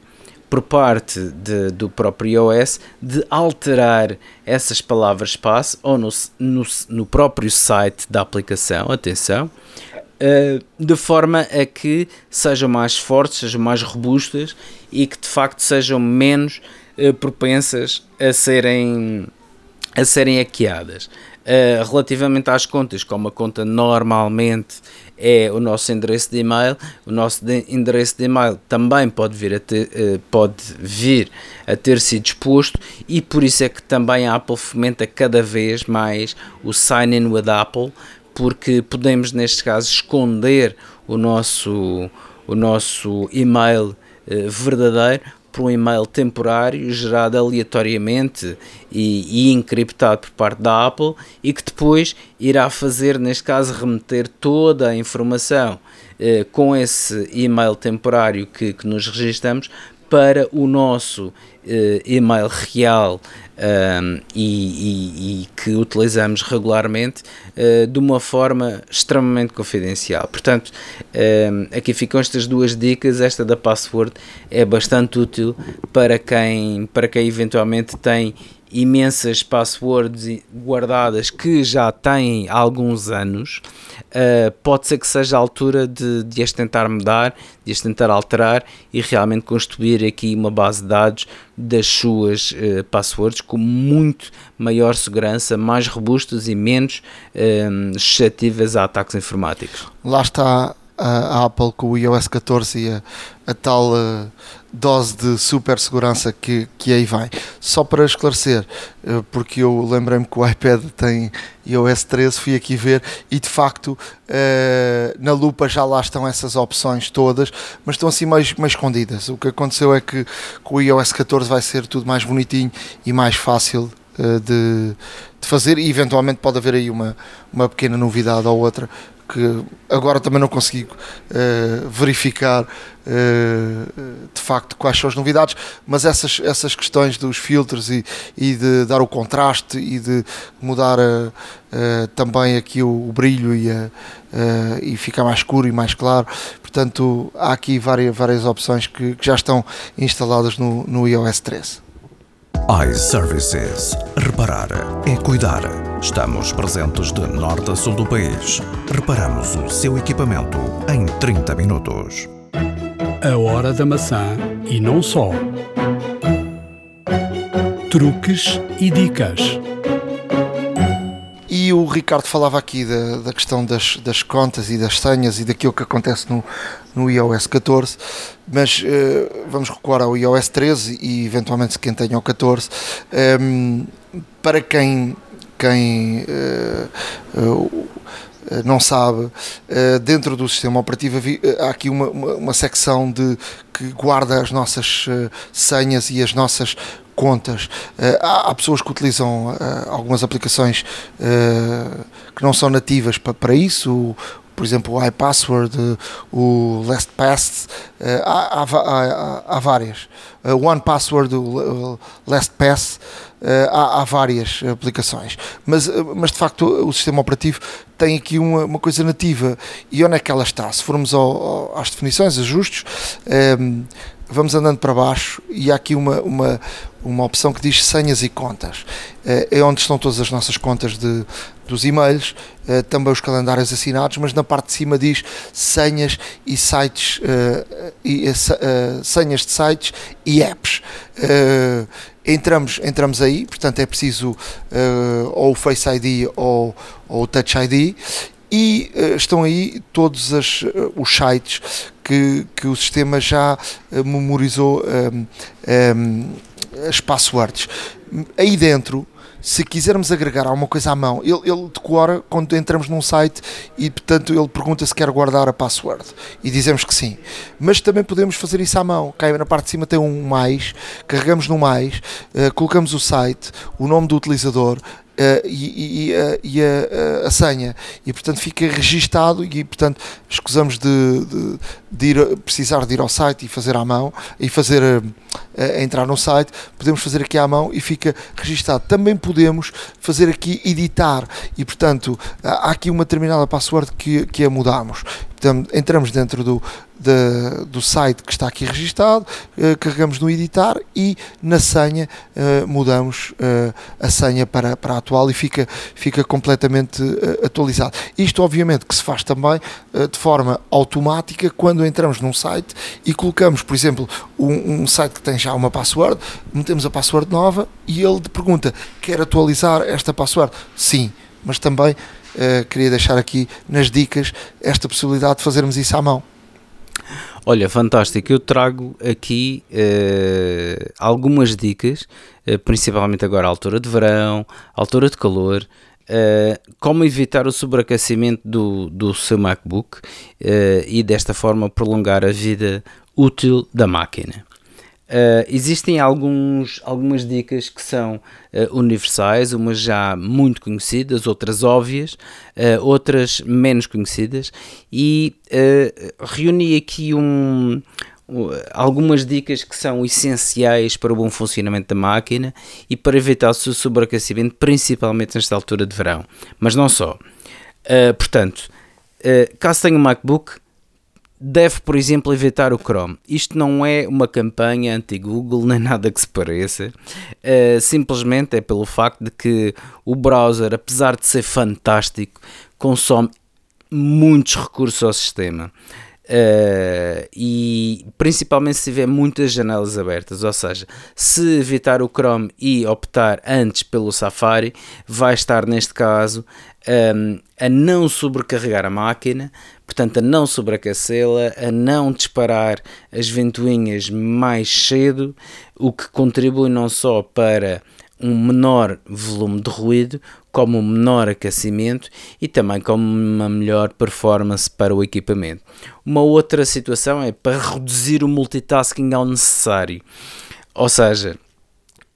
por parte de- do próprio iOS de alterar essas palavras passe ou no, no, no próprio site da aplicação, atenção, de forma a que sejam mais fortes, sejam mais robustas e que de facto sejam menos uh, propensas a serem, a serem hackeadas. Uh, relativamente às contas, como a conta normalmente é o nosso endereço de e-mail, o nosso de- endereço de e-mail também pode vir, a ter, pode vir a ter sido exposto e por isso é que também a Apple fomenta cada vez mais o sign in with Apple, porque podemos neste caso esconder o nosso, o nosso e-mail eh, verdadeiro por um e-mail temporário gerado aleatoriamente e, e encriptado por parte da Apple e que depois irá fazer, neste caso, remeter toda a informação eh, com esse e-mail temporário que, que nos registramos para o nosso eh, e-mail real um, e, e- e que utilizamos regularmente eh, de uma forma extremamente confidencial. Portanto, um, aqui ficam estas duas dicas. Esta da password é bastante útil para quem, para quem eventualmente tem imensas passwords guardadas que já têm alguns anos. Uh, pode ser que seja a altura de, de as tentar mudar, de as tentar alterar e realmente construir aqui uma base de dados das suas uh, passwords com muito maior segurança, mais robustas e menos um, suscetíveis a ataques informáticos. Lá está a, Apple com o iOS 14 e a, a tal eh, dose de super segurança que, que aí vai. Só para esclarecer, eh, porque eu lembrei-me que o iPad tem iOS 13, fui aqui ver e de facto eh, na lupa já lá estão essas opções todas, mas estão assim mais, mais escondidas. O que aconteceu é que com o iOS 14 vai ser tudo mais bonitinho e mais fácil eh, de, de fazer e eventualmente pode haver aí uma, uma pequena novidade ou outra que agora também não consegui uh, verificar uh, de facto quais são as novidades, mas essas, essas questões dos filtros e, e de dar o contraste e de mudar uh, também aqui o, o brilho e, e ficar mais escuro e mais claro, portanto há aqui várias, várias opções que, que já estão instaladas no, no iOS 13 iServices. Reparar é cuidar. Estamos presentes de norte a sul do país. Reparamos o seu equipamento em 30 minutos. A hora da maçã e não só. Truques e dicas. E o Ricardo falava aqui da, da questão das, das contas e das senhas e daquilo que acontece no, no iOS 14, mas uh, vamos recuar ao iOS 13 e eventualmente quem tenha o 14. Um, ehm, para quem, quem uh, não sabe, dentro do sistema operativo há aqui uma, uma, uma secção de, que guarda as nossas senhas e as nossas contas. Há, há, pessoas que utilizam algumas aplicações que não são nativas para, para isso, por exemplo, o iPassword, o LastPass, há, há, há, há várias. O OnePassword, o LastPass, há, há várias aplicações. Mas, mas de facto o sistema operativo tem aqui uma, uma coisa nativa. E onde é que ela está? Se formos ao, ao, às definições, ajustes, vamos andando para baixo e há aqui uma, uma, uma opção que diz senhas e contas. Eh, é onde estão todas as nossas contas de, dos e-mails, eh, também os calendários assinados, mas na parte de cima diz senhas e sites, eh, e, senhas de sites e apps. Entramos, entramos aí, portanto é preciso ou o Face ID ou, ou o Touch ID e estão aí todos as, os sites que, que o sistema já memorizou um, um, as passwords. Aí dentro, se quisermos agregar alguma coisa à mão, ele, ele decora quando entramos num site e, portanto, ele pergunta se quer guardar a password e dizemos que sim. Mas também podemos fazer isso à mão. Cai na parte de cima tem um mais, carregamos no mais, uh, colocamos o site, o nome do utilizador, Uh, e, e, e a, a, senha. E portanto fica registado e portanto escusamos de, de, de ir, precisar de ir ao site e fazer à mão e fazer uh, entrar no site. Podemos fazer aqui à mão e fica registado. Também podemos fazer aqui editar. E portanto há aqui uma determinada password que, que a mudamos. Entramos dentro do, de, do site que está aqui registado, uh, carregamos no editar e na senha uh, mudamos uh, a senha para, para a atual e fica, fica completamente atualizado. Isto, obviamente, que se faz também de forma automática quando entramos num site e colocamos, por exemplo, um, um site que tem já uma password, metemos a password nova e ele pergunta: quer atualizar esta password? Sim, mas também uh, queria deixar aqui nas dicas esta possibilidade de fazermos isso à mão. Olha, fantástico. Eu trago aqui uh, algumas dicas, uh, principalmente agora à altura de verão, altura de calor, uh, como evitar o sobreaquecimento do, do seu MacBook e desta forma prolongar a vida útil da máquina. Uh, existem alguns, algumas dicas que são uh, universais, umas já muito conhecidas, outras óbvias, uh, outras menos conhecidas, e reuni aqui um, algumas dicas que são essenciais para o bom funcionamento da máquina e para evitar o seu sobreaquecimento, principalmente nesta altura de verão, mas não só. portanto, caso tenha um MacBook, deve, por exemplo, evitar o Chrome. Isto não é uma campanha anti-Google nem nada que se pareça, uh, simplesmente é pelo facto de que o browser, apesar de ser fantástico, consome muitos recursos ao sistema. Uh, e principalmente se tiver muitas janelas abertas, ou seja, se evitar o Chrome e optar antes pelo Safari, vai estar neste caso um, a não sobrecarregar a máquina, portanto, a não sobreaquecê-la, a não disparar as ventoinhas mais cedo, o que contribui não só para um menor volume de ruído, como um menor aquecimento e também como uma melhor performance para o equipamento. Uma outra situação é para reduzir o multitasking ao necessário, ou seja,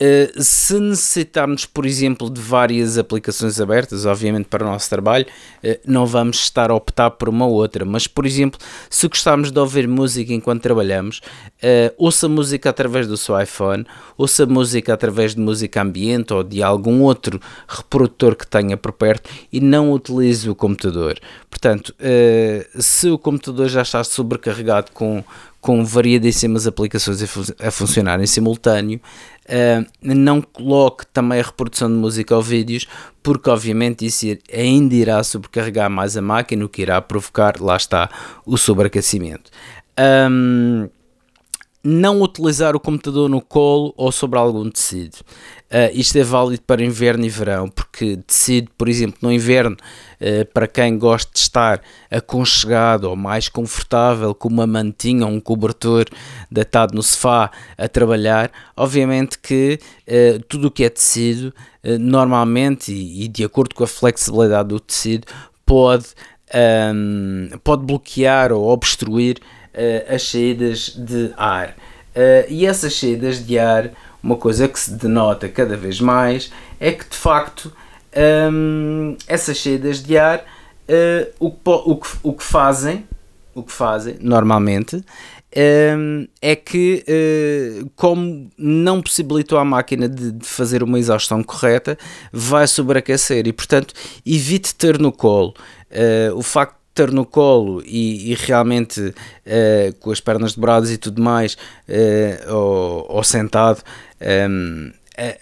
Uh, se necessitarmos, por exemplo, de várias aplicações abertas, obviamente para o nosso trabalho, uh, não vamos estar a optar por uma ou outra, mas, por exemplo, se gostarmos de ouvir música enquanto trabalhamos, uh, ouça música através do seu iPhone, ouça música através de música ambiente ou de algum outro reprodutor que tenha por perto e não utilize o computador. Portanto, se o computador já está sobrecarregado com com variadíssimas aplicações a funcionar em simultâneo. Uh, não coloque também a reprodução de música ou vídeos, porque obviamente isso ainda irá sobrecarregar mais a máquina, o que irá provocar, lá está, o sobreaquecimento. Um, não utilizar o computador no colo ou sobre algum tecido. Uh, isto é válido para inverno e verão, porque tecido, por exemplo, no inverno, uh, para quem gosta de estar aconchegado ou mais confortável, com uma mantinha ou um cobertor deitado no sofá a trabalhar, obviamente que uh, tudo o que é tecido, normalmente e, e, de acordo com a flexibilidade do tecido, pode, um, pode bloquear ou obstruir as saídas de ar. E essas saídas de ar, uma coisa que se denota cada vez mais é que de facto um, essas saídas de ar uh, o, que, o, que, o que fazem, o que fazem normalmente um, é que, uh, como não possibilitou à máquina de, de, fazer uma exaustão correta, vai sobreaquecer e, portanto, evite ter no colo. Uh, o facto ter no colo e, e realmente uh, com as pernas dobradas e tudo mais, uh, ou, ou, sentado, um, ehm,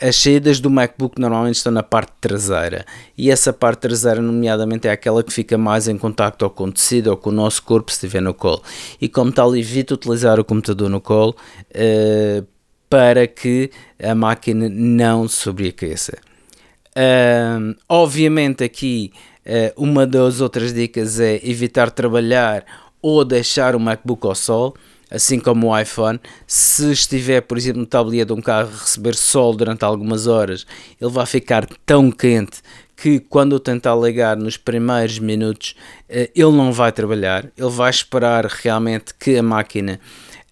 as saídas do MacBook normalmente estão na parte traseira e essa parte traseira, nomeadamente, é aquela que fica mais em contacto com o tecido ou com o nosso corpo se estiver no colo. E como tal, evite utilizar o computador no colo uh, para que a máquina não sobreaqueça. Uh, obviamente, aqui uma das outras dicas é evitar trabalhar ou deixar o MacBook ao sol, assim como o iPhone. Se estiver, por exemplo, no tabuleiro de um carro receber sol durante algumas horas, ele vai ficar tão quente que quando eu tentar ligar nos primeiros minutos, eh, ele não vai trabalhar, ele vai esperar realmente que a máquina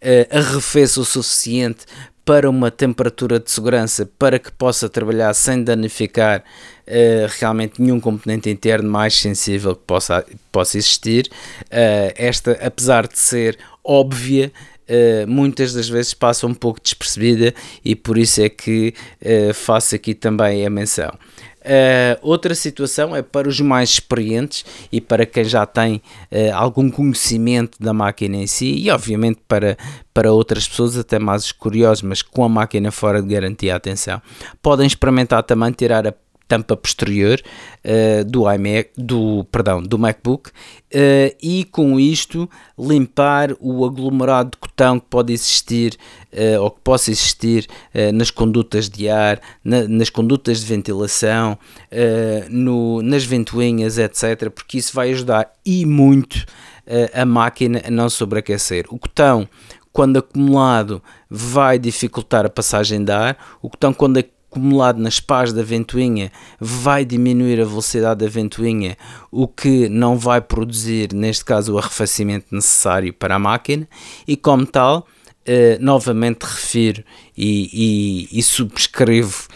eh, arrefeça o suficiente para uma temperatura de segurança para que possa trabalhar sem danificar uh, realmente nenhum componente interno mais sensível que possa, possa existir. Uh, esta, apesar de ser óbvia, Uh, muitas das vezes passa um pouco despercebida e por isso é que uh, faço aqui também a menção. Uh, outra situação é para os mais experientes e para quem já tem uh, algum conhecimento da máquina em si, e obviamente para, para outras pessoas, até mais curiosos, mas com a máquina fora de garantia, atenção, podem experimentar também tirar a tampa posterior uh, do iMac, do, perdão, do MacBook uh, e com isto limpar o aglomerado de cotão que pode existir uh, ou que possa existir nas condutas de ar, na, nas condutas de ventilação, no, nas ventoinhas, etc. Porque isso vai ajudar e muito a máquina a não sobreaquecer. O cotão quando acumulado vai dificultar a passagem de ar, o cotão quando acumulado nas pás da ventoinha vai diminuir a velocidade da ventoinha, o que não vai produzir, neste caso, o arrefecimento necessário para a máquina, e como tal, eh, novamente refiro e, e, e subscrevo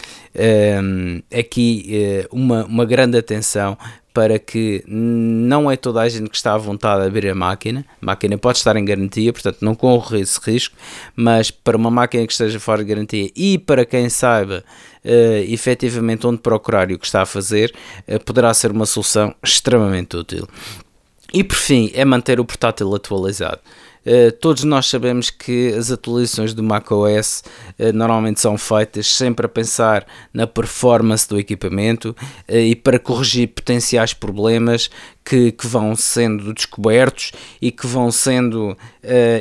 aqui eh, uma, uma grande atenção para que não é toda a gente que está à vontade de abrir a máquina. A máquina pode estar em garantia, portanto não corre esse risco, mas para uma máquina que esteja fora de garantia e para quem saiba uh, efetivamente onde procurar e o que está a fazer, uh, poderá ser uma solução extremamente útil. E por fim, é manter o portátil atualizado. Uh, todos nós sabemos que as atualizações do macOS uh, normalmente são feitas sempre a pensar na performance do equipamento uh, e para corrigir potenciais problemas que, que, vão sendo descobertos e que vão sendo,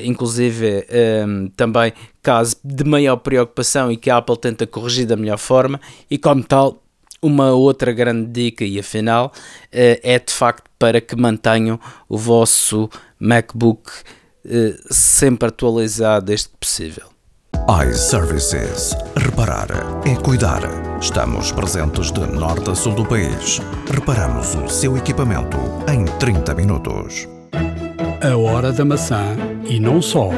inclusive, também caso de maior preocupação e que a Apple tenta corrigir da melhor forma, e como tal, uma outra grande dica, e afinal, é de facto para que mantenham o vosso MacBook eh, sempre atualizado desde que possível. iServices. Reparar é cuidar. Estamos presentes de norte a sul do país. Reparamos o seu equipamento em 30 minutos. A hora da maçã e não só.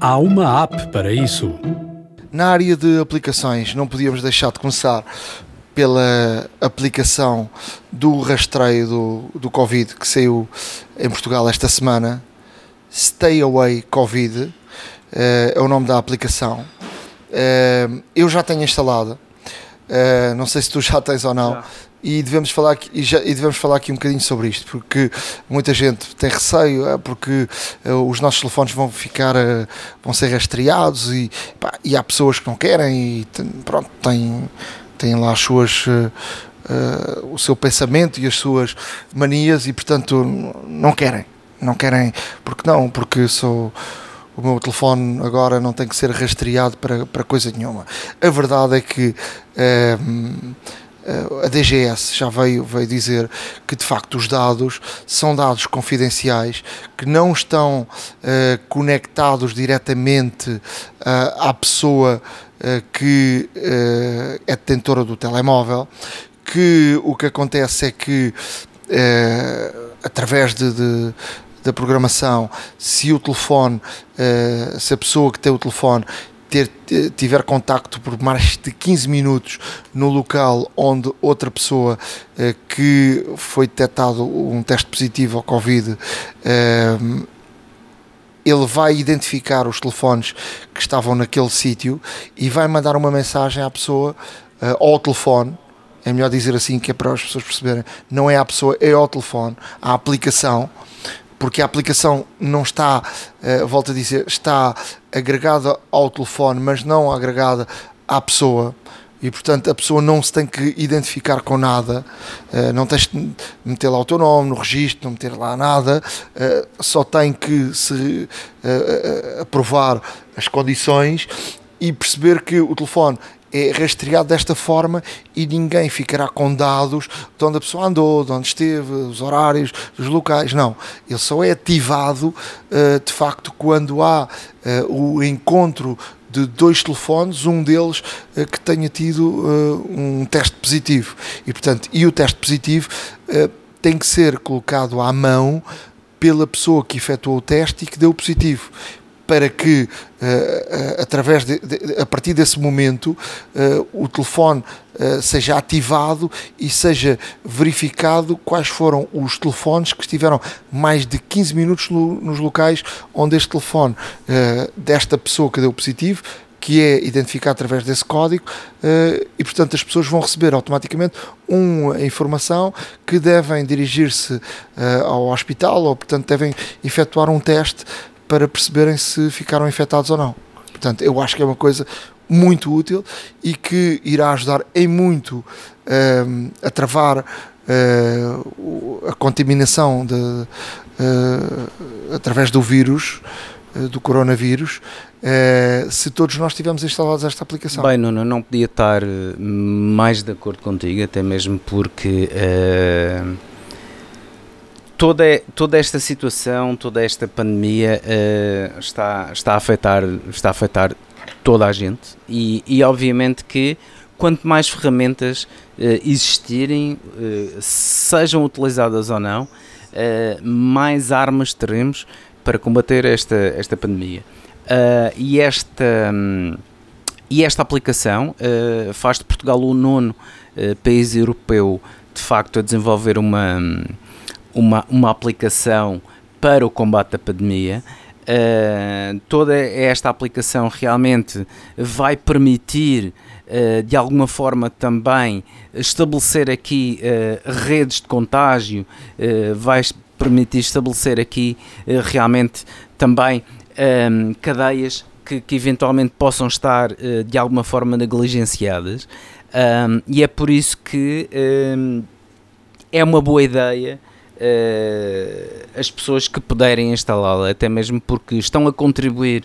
Há uma app para isso. Na área de aplicações, não podíamos deixar de começar pela aplicação do rastreio do, do Covid que saiu em Portugal esta semana. Stay Away Covid uh, é o nome da aplicação. Uh, eu já tenho instalada. Uh, não sei se tu já tens ou não. Já e devemos falar aqui, e, já, e, devemos falar aqui um bocadinho sobre isto, porque muita gente tem receio, é, porque uh, os nossos telefones vão ficar, uh, vão ser rastreados e, pá, e há pessoas que não querem e tem, pronto, têm, têm lá as suas. Uh, o seu pensamento e as suas manias e portanto não querem não querem porque não porque sou o meu telefone agora não tem que ser rastreado para, para coisa nenhuma a verdade é que a DGS já veio, veio dizer que de facto os dados são dados confidenciais que não estão uh, conectados diretamente uh, à pessoa uh, que é detentora do telemóvel, que o que acontece é que através de, de da programação, se o telefone, se a pessoa que tem o telefone ter, tiver contacto por mais de 15 minutos no local onde outra pessoa eh, que foi detectado um teste positivo ao Covid eh, ele vai identificar os telefones que estavam naquele sítio e vai mandar uma mensagem à pessoa uh, ao telefone. É melhor dizer assim que é para as pessoas perceberem. Não é à pessoa, é ao telefone, à aplicação porque a aplicação não está, uh, volto a dizer, está agregada ao telefone, mas não agregada à pessoa. E portanto a pessoa não se tem que identificar com nada, uh, não tens de meter lá o teu nome no registro, não meter lá nada, uh, só tem que se aprovar as condições e perceber que o telefone é rastreado desta forma e ninguém ficará com dados de onde a pessoa andou, de onde esteve, os horários, os locais. Não, ele só é ativado de facto quando há o encontro de dois telefones, um deles uh, que tenha tido um teste positivo. E, portanto, e o teste positivo tem que ser colocado à mão pela pessoa que efetuou o teste e que deu positivo para que, uh, através de, de, a partir desse momento, uh, o telefone seja ativado e seja verificado quais foram os telefones que estiveram mais de 15 minutos no, nos locais onde este telefone desta pessoa que deu positivo que é identificado através desse código e, portanto, as pessoas vão receber automaticamente uma informação que devem dirigir-se ao hospital ou, portanto, devem efetuar um teste para perceberem se ficaram infectados ou não. Portanto, eu acho que é uma coisa muito útil e que irá ajudar em muito uh, a travar uh, a contaminação de, uh, através do vírus, eh, do coronavírus, se todos nós tivermos instalados esta aplicação. Bem, Nuno, não podia estar mais de acordo contigo, até mesmo porque toda, toda esta situação, toda esta pandemia uh, está, está, a afetar, está a afetar toda a gente e, e obviamente que quanto mais ferramentas uh, existirem, uh, sejam utilizadas ou não, mais armas teremos para combater esta, esta pandemia. e, esta, um, e esta aplicação faz de Portugal o nono país europeu de facto a desenvolver uma. Um, uma, uma aplicação para o combate da pandemia. Uh, toda esta aplicação realmente vai permitir uh, de alguma forma também estabelecer aqui uh, redes de contágio, vai permitir estabelecer aqui realmente também um, cadeias que, que, eventualmente possam estar de alguma forma negligenciadas um, e é por isso que um, é uma boa ideia uh, as pessoas que puderem instalá-la, até mesmo porque estão a contribuir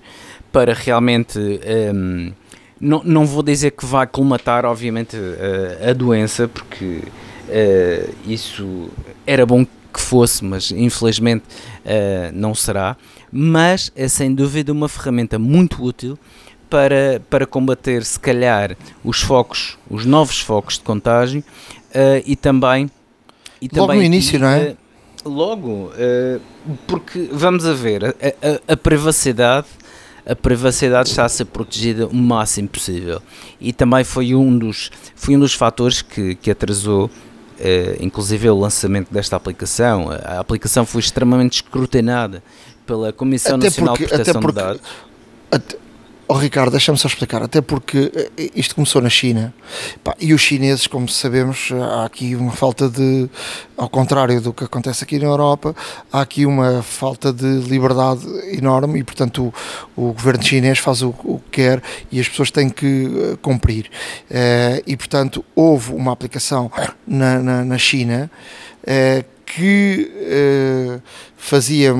para realmente. Um, ehm, não, não vou dizer que vai colmatar, obviamente, uh, a doença, porque uh, isso era bom que fosse, mas infelizmente não será. Mas é sem dúvida uma ferramenta muito útil para, para combater, se calhar, os focos, os novos focos de contágio e também. E Logo também, no início, não é? Logo, uh, porque vamos a ver, a, a, a privacidade a privacidade está a ser protegida o máximo possível. E também foi um dos, foi um dos fatores que, que atrasou Uh, inclusive o lançamento desta aplicação. A aplicação foi extremamente escrutinada pela Comissão Até Nacional porque- de Proteção até porque- de Dados. Até- Oh, Ricardo, deixa-me só explicar, até porque eh, isto começou na China e os chineses, como sabemos, há aqui uma falta de, ao contrário do que acontece aqui na Europa, há aqui uma falta de liberdade enorme e, portanto, o, o governo chinês faz o, o que quer e as pessoas têm que eh, cumprir. Eh, e, portanto, houve uma aplicação na, na, na China que fazia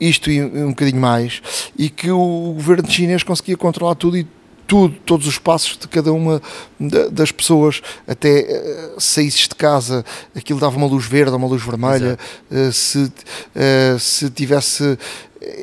isto e um bocadinho mais, e que o governo chinês conseguia controlar tudo e tudo, todos os passos de cada uma da- das pessoas, até eh, saísses de casa, aquilo dava uma luz verde ou uma luz vermelha, eh, se, eh, se tivesse,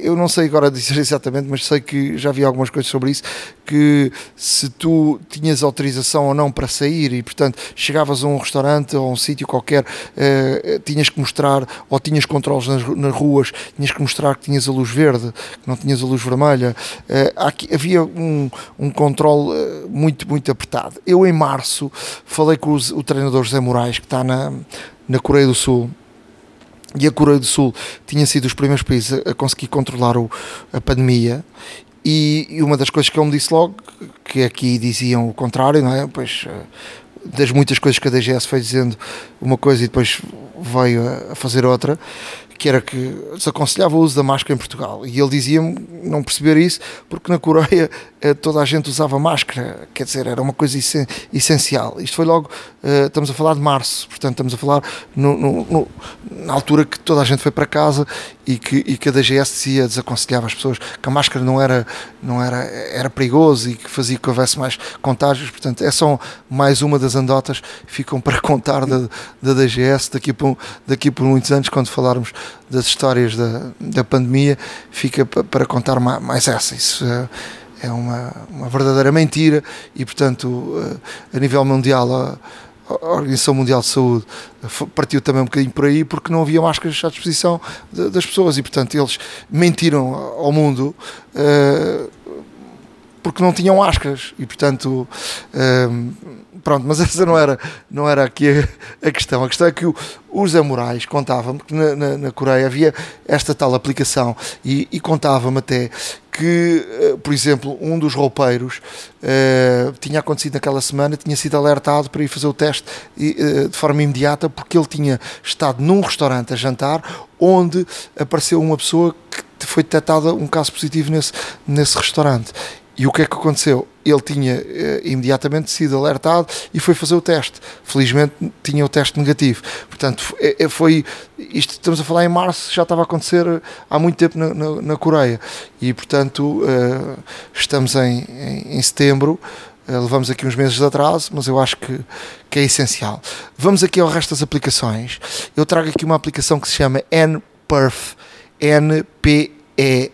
eu não sei agora dizer exatamente, mas sei que já vi algumas coisas sobre isso, que se tu tinhas autorização ou não para sair e portanto chegavas a um restaurante ou a um sítio qualquer, eh, tinhas que mostrar, ou tinhas controles nas, nas ruas, tinhas que mostrar que tinhas a luz verde, que não tinhas a luz vermelha. Eh, aqui- havia um, um controle eh, muito, muito apertado. Eu, em março, falei com os- o treinador José Moraes, que está na, na Coreia do Sul. E a Coreia do Sul tinha sido os primeiros países a, conseguir controlar o- a pandemia. E, uma das coisas que ele me disse logo, que aqui diziam o contrário, não é? Pois, eh, das muitas coisas que a DGS foi dizendo uma coisa e depois veio a fazer outra, que era que desaconselhava o uso da máscara em Portugal. E ele dizia-me não perceber isso, porque na Coreia eh, toda a gente usava máscara, quer dizer, era uma coisa essen- essencial. Isto foi logo, eh, estamos a falar de março, portanto estamos a falar no- no- no- na altura que toda a gente foi para casa e que, e que a DGS dizia, desaconselhava as pessoas que a máscara não era, não era, era perigoso e que fazia que houvesse mais contágios, portanto é só mais uma das andotas que ficam para contar da, da DGS daqui por, daqui por muitos anos, quando falarmos das histórias da, da pandemia, fica pa- para contar ma- mais essa. Isso eh, é uma, uma verdadeira mentira e, portanto, eh, a nível mundial, a, a Organização Mundial de Saúde f- partiu também um bocadinho por aí porque não havia máscaras à disposição de- das pessoas e, portanto, eles mentiram ao mundo. eh, porque não tinham máscaras e portanto pronto, mas essa não era, não era aqui a, a questão. A questão é que o, o Zé Moraes contava-me que na, na, na Coreia havia esta tal aplicação e, e contava-me até que, eh, por exemplo, um dos roupeiros eh, tinha acontecido naquela semana, tinha sido alertado para ir fazer o teste e, eh, de forma imediata porque ele tinha estado num restaurante a jantar onde apareceu uma pessoa que foi detectada um caso positivo nesse, nesse restaurante. E o que é que aconteceu? Ele tinha eh, imediatamente sido alertado e foi fazer o teste. Felizmente tinha o teste negativo. Portanto, é- é- foi. Isto estamos a falar em março, já estava a acontecer há muito tempo na, na, na Coreia. E portanto, estamos em, em, em setembro. eh, levamos aqui uns meses de atraso, mas eu acho que, que é essencial. Vamos aqui ao resto das aplicações. Eu trago aqui uma aplicação que se chama NPerf. N-P-E-R.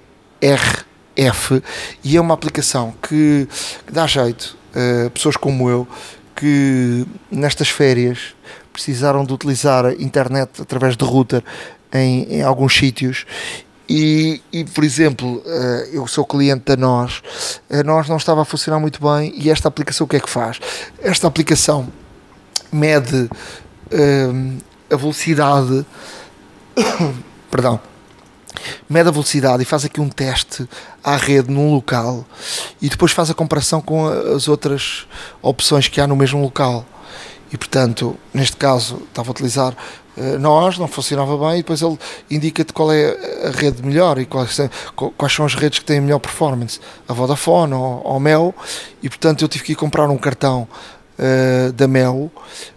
F e é uma aplicação que dá jeito a pessoas como eu que nestas férias precisaram de utilizar a internet através de router em, em alguns sítios e, e, por exemplo, eh, eu sou cliente da nós, a nós não estava a funcionar muito bem e esta aplicação o que é que faz? Esta aplicação mede eh, a velocidade perdão mede a velocidade e faz aqui um teste à rede num local e depois faz a comparação com as outras opções que há no mesmo local. E portanto, neste caso, estava a utilizar eh, nós, não funcionava bem, e depois ele indica-te qual é a rede melhor e quais, quais são as redes que têm melhor performance, a Vodafone ou, ou Mel, e portanto eu tive que ir comprar um cartão eh, da Mel,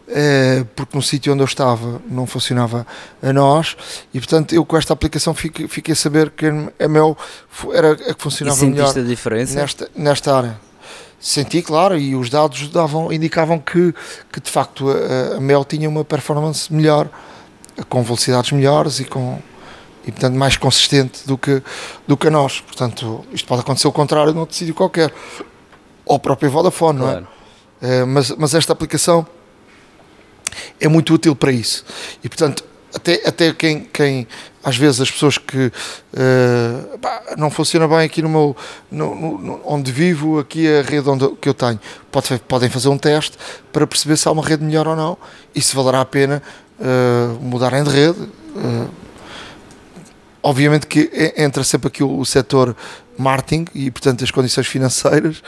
eh, porque no sítio onde eu estava não funcionava a nós, e portanto eu com esta aplicação fiquei, fiquei a saber que a Mel era a que E funcionava melhor sentiste a diferença? nesta, nesta área. Senti, claro, e os dados davam, indicavam que, que de facto a, a Mel tinha uma performance melhor, com velocidades melhores e com e portanto mais consistente do que, do que a nós. Portanto, isto pode acontecer o contrário num sítio qualquer. Ou a própria Vodafone, não é? Eh, mas, mas esta aplicação é muito útil para isso. E portanto, até, até quem, quem às vezes as pessoas que uh, não funciona bem aqui no meu no, no, onde vivo, aqui a rede onde, que eu tenho, Pode, podem fazer um teste para perceber se há uma rede melhor ou não e se valerá a pena uh, mudarem de rede. Uh, obviamente que entra sempre aqui o, o setor marketing e portanto as condições financeiras,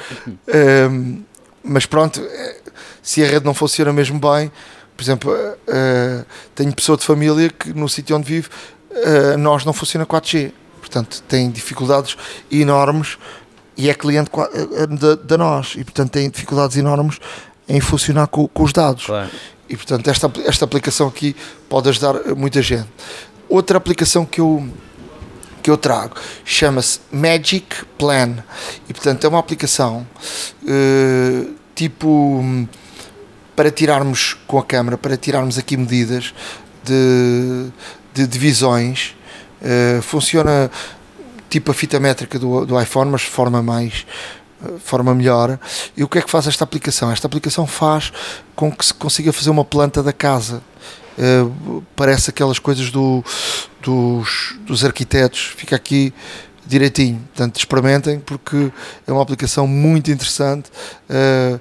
mas pronto, se a rede não funciona mesmo bem, por exemplo, uh, tenho pessoa de família que no sítio onde vive uh, nós não funciona 4G, portanto tem dificuldades enormes e é cliente da nós e portanto tem dificuldades enormes em funcionar com, com os dados. Claro. E portanto esta, esta aplicação aqui pode ajudar muita gente. Outra aplicação que eu que eu trago chama-se Magic Plan e portanto é uma aplicação uh, tipo para tirarmos com a câmera, para tirarmos aqui medidas de, de divisões. Uh, funciona tipo a fita métrica do, do iPhone, mas de forma mais eh, forma melhor. E o que é que faz esta aplicação? Esta aplicação faz com que se consiga fazer uma planta da casa. Uh, parece aquelas coisas do, dos, dos arquitetos. Fica aqui direitinho. Portanto, experimentem porque é uma aplicação muito interessante. Uh,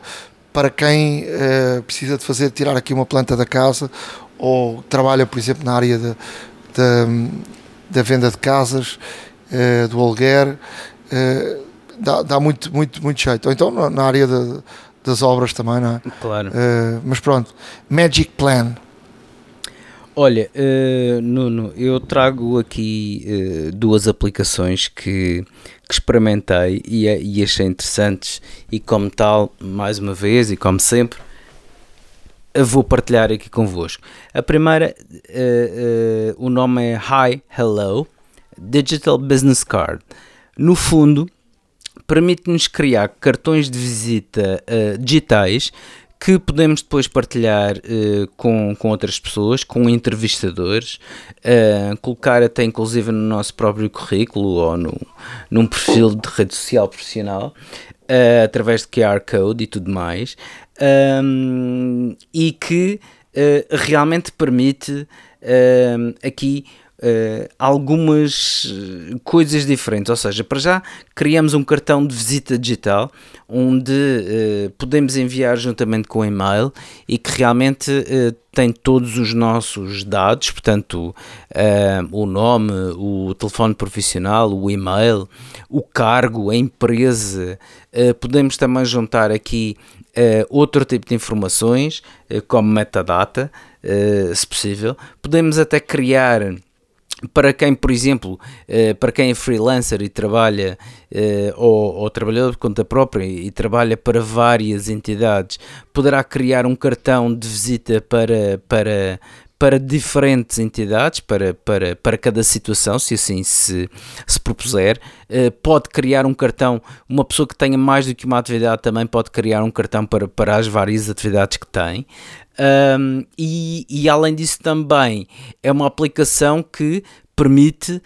para quem uh, precisa de fazer, tirar aqui uma planta da casa ou trabalha, por exemplo, na área de, da venda de casas, uh, do aluguer, dá, dá muito, muito, muito jeito. Ou então na, na área de, das obras também, não é? Claro. mas pronto, Magic Plan. Olha, uh, Nuno, eu trago aqui uh, duas aplicações que, que experimentei e, e, achei interessantes e como tal, mais uma vez e como sempre, vou partilhar aqui convosco. A primeira, uh, o nome é Hi Hello Digital Business Card. No fundo, permite-nos criar cartões de visita digitais que podemos depois partilhar uh, com, com outras pessoas, com entrevistadores, uh, colocar até inclusive no nosso próprio currículo ou no, num perfil de rede social profissional, uh, através de QR Code e tudo mais, um, e que realmente permite aqui uh, algumas eh, coisas diferentes. Ou seja, para já criamos um cartão de visita digital onde uh, podemos enviar juntamente com o e-mail e que realmente uh, tem todos os nossos dados, portanto, o nome, o telefone profissional, o e-mail, o cargo, a empresa. podemos também juntar aqui outro tipo de informações, como metadata, se possível. Podemos até criar para quem, por exemplo, eh, para quem é freelancer e trabalha, eh, ou, ou trabalhador de conta própria e trabalha para várias entidades, poderá criar um cartão de visita para, para, para diferentes entidades, para, para, para cada situação, se assim se, se propuser. Eh, pode criar um cartão, uma pessoa que tenha mais do que uma atividade também pode criar um cartão para, para as várias atividades que tem. Um, e, e, além disso também é uma aplicação que permite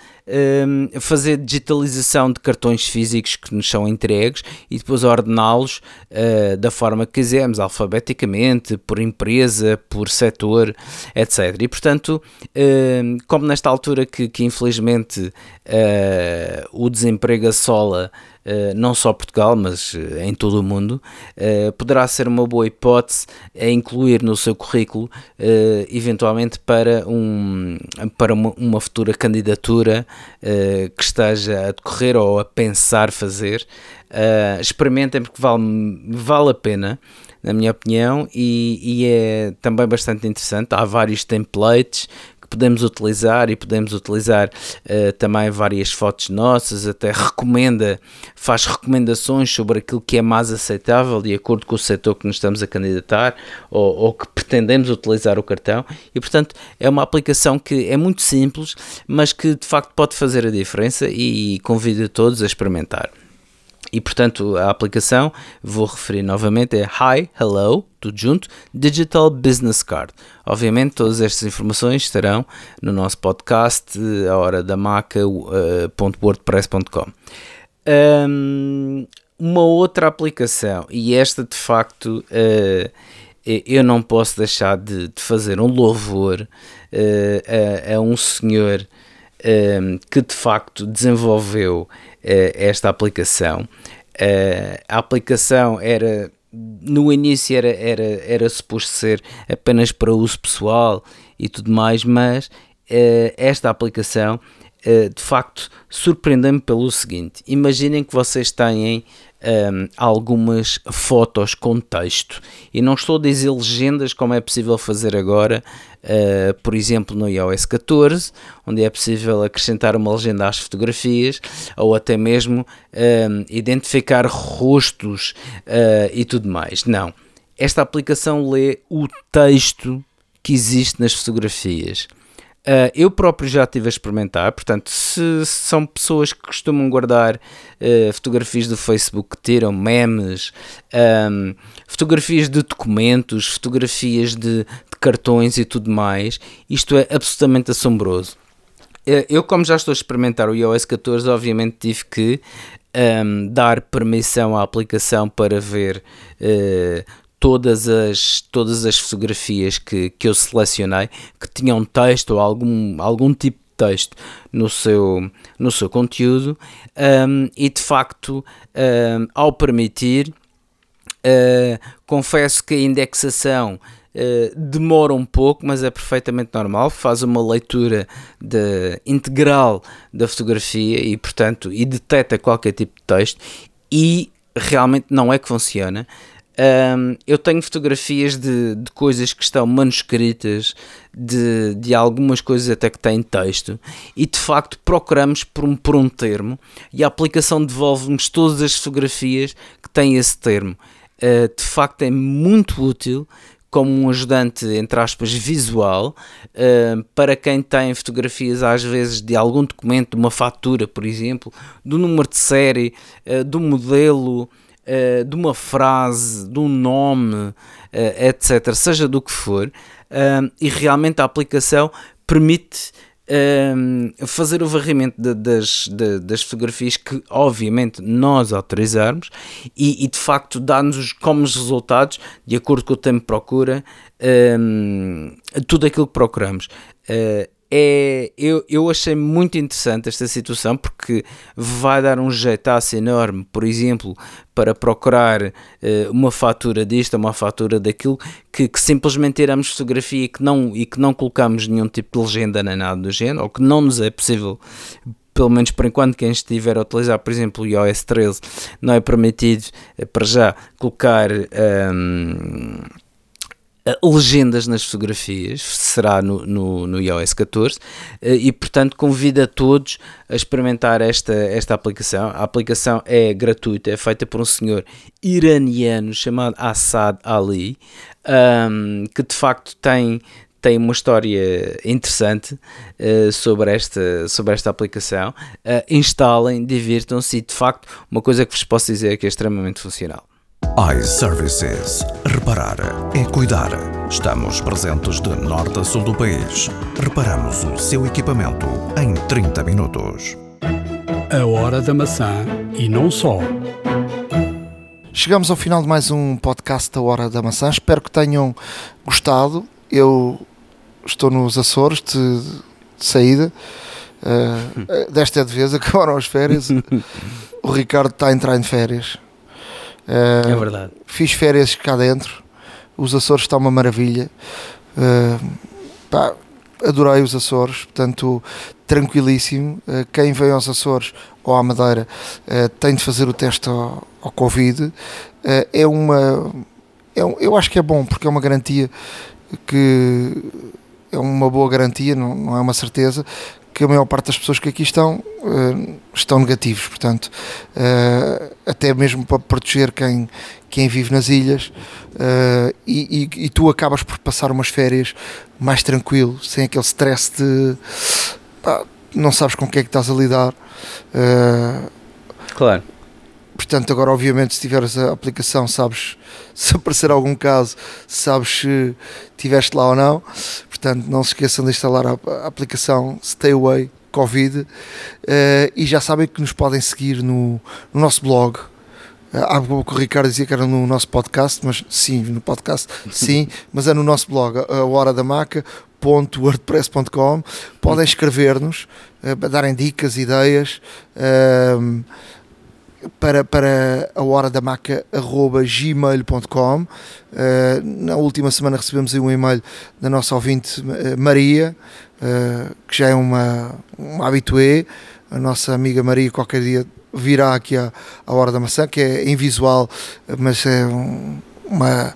um, fazer digitalização de cartões físicos que nos são entregues e depois ordená-los uh, da forma que quisermos, alfabeticamente, por empresa, por setor, etc. E portanto, uh, como nesta altura que, que infelizmente uh, o desemprego assola não só Portugal, mas uh, em todo o mundo, uh, poderá ser uma boa hipótese a incluir no seu currículo, eventualmente para, um, para uma, uma futura candidatura que esteja a decorrer ou a pensar fazer. experimentem porque vale, vale a pena na minha opinião, e, e, é também bastante interessante. Há vários templates que podemos utilizar e podemos utilizar uh, também várias fotos nossas, até recomenda, faz recomendações sobre aquilo que é mais aceitável de acordo com o setor que nos estamos a candidatar ou, ou que pretendemos utilizar o cartão e portanto é uma aplicação que é muito simples, mas que de facto pode fazer a diferença e convido todos a experimentar. E portanto, a aplicação, vou referir novamente, é Hi, Hello, tudo junto, Digital Business Card. Obviamente, todas estas informações estarão no nosso podcast, a hora da maca.wordpress.com. Um, uma outra aplicação, e esta de facto uh, eu não posso deixar de, fazer um louvor a, um senhor que de facto desenvolveu esta aplicação. a aplicação era no início era, era, era suposto ser apenas para uso pessoal e tudo mais, mas esta aplicação de facto surpreendeu-me pelo seguinte: imaginem que vocês têm um, algumas fotos com texto. E não estou a dizer legendas como é possível fazer agora, uh, por exemplo, no iOS 14, onde é possível acrescentar uma legenda às fotografias, ou até mesmo um, identificar rostos uh, e tudo mais. Não. Esta aplicação lê o texto que existe nas fotografias. Uh, eu próprio já estive a experimentar, portanto, se, são pessoas que costumam guardar uh, fotografias do Facebook que tiram memes, um, fotografias de documentos, fotografias de, de, cartões e tudo mais, isto é absolutamente assombroso. Uh, eu, como já estou a experimentar o iOS 14, obviamente tive que um, dar permissão à aplicação para ver todas as, todas as fotografias que, que eu selecionei que tinham texto ou algum, algum tipo de texto no seu, no seu conteúdo um, e de facto um, ao permitir uh, confesso que a indexação Uh, demora um pouco, mas é perfeitamente normal. Faz uma leitura de, integral da fotografia e, portanto, e detecta qualquer tipo de texto. E realmente não é que funciona. Um, eu tenho fotografias de, de, coisas que estão manuscritas, de, de algumas coisas até que têm texto, e de facto procuramos por um, por um termo, e a aplicação devolve-nos todas as fotografias que têm esse termo. Uh, de facto, é muito útil como um ajudante, entre aspas, visual, uh, para quem tem fotografias, às vezes, de algum documento, de uma fatura, por exemplo, do número de série, uh, do modelo uh, de uma frase, de um nome, uh, etc., seja do que for, uh, e realmente a aplicação permite fazer o varrimento de, das, de, das fotografias que, obviamente, nós autorizarmos e, e de facto dá-nos como resultados, de acordo com o tempo de procura, tudo aquilo que procuramos. É, eu, eu achei muito interessante esta situação porque vai dar um jeitaço enorme, por exemplo, para procurar uh, uma fatura disto, uma fatura daquilo, que, que, simplesmente tiramos fotografia e que, não, e que não colocamos nenhum tipo de legenda nem nada do género, ou que não nos é possível pelo menos por enquanto, quem estiver a utilizar, por exemplo, o iOS 13, não é permitido eh, para já colocar um, legendas nas fotografias, será no, no, no iOS 14, eh, e portanto convido a todos a experimentar esta, esta aplicação. A aplicação é gratuita, é feita por um senhor iraniano chamado Assad Ali, um, que de facto tem, tem uma história interessante uh, sobre, esta, sobre esta aplicação. Uh, instalem, divirtam-se e de facto uma coisa que vos posso dizer é que é extremamente funcional iServices. Reparar é cuidar. Estamos presentes de norte a sul do país. Reparamos o seu equipamento em 30 minutos. A hora da maçã e não só. Chegamos ao final de mais um podcast da Hora da Maçã. Espero que tenham gostado. Eu estou nos Açores de, de saída. Uh, desta vez acabaram as férias. o Ricardo está a entrar em férias. Uh, é verdade. Fiz férias cá dentro. Os Açores está uma maravilha. Uh, pá, adorei os Açores, portanto, tranquilíssimo. Uh, quem vem aos Açores ou à Madeira tem de fazer o teste ao, ao Covid. é uma. É um, eu acho que é bom, porque é uma garantia que é uma boa garantia, não, não é uma certeza, que a maior parte das pessoas que aqui estão uh, estão negativos, portanto, uh, até mesmo para proteger quem, quem vive nas ilhas, uh, e, e, e, tu acabas por passar umas férias mais tranquilo, sem aquele stress de não sabes com o que é que estás a lidar. claro. Portanto, agora, obviamente, se tiveres a aplicação, sabes se aparecer algum caso, sabes se estiveste lá ou não. Portanto, não se esqueçam de instalar a, aplicação Stay Away Covid uh, e já sabem que nos podem seguir no, no nosso blog. Uh, há pouco o Ricardo dizia que era no nosso podcast, mas sim, no podcast, sim, mas é no nosso blog, a hora da www.wordpress.com podem escrever-nos, uh, darem dicas, ideias uh, para, para a hora da maca gmail.com uh, na última semana recebemos um e-mail da nossa ouvinte Maria que já é uma, uma habitué. A nossa amiga Maria qualquer dia virá aqui à, à hora da maçã que é em visual mas é um, uma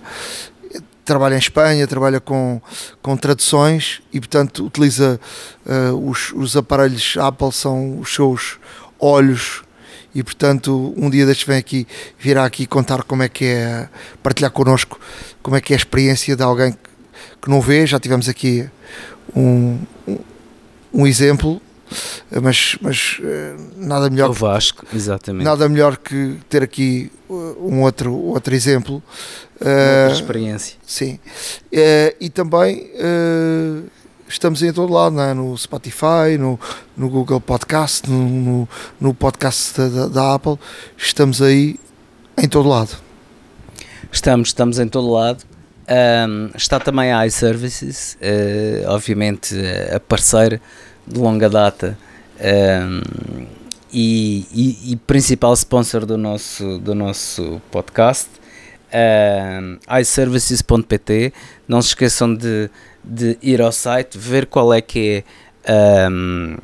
trabalha em Espanha, trabalha com, com traduções e, portanto, utiliza uh, os, os aparelhos Apple, são os seus olhos e portanto um dia destes vem aqui virá aqui contar como é que é partilhar connosco como é que é a experiência de alguém que, que não vê, já tivemos aqui um, um, um exemplo mas, mas eh, nada melhor o Vasco, exatamente. nada melhor que ter aqui eh, um outro, outro exemplo. Outra uh, experiência. sim. Uh, e também uh, estamos em todo lado é? no Spotify no, no Google Podcast no, no, no podcast da, da, Apple estamos aí em todo lado estamos, estamos em todo lado um, está também a iServices obviamente a parceira de longa data um, e, e, e, principal sponsor do nosso, do nosso podcast, um, iServices.pt. Não se esqueçam de, de ir ao site, ver qual é que é um,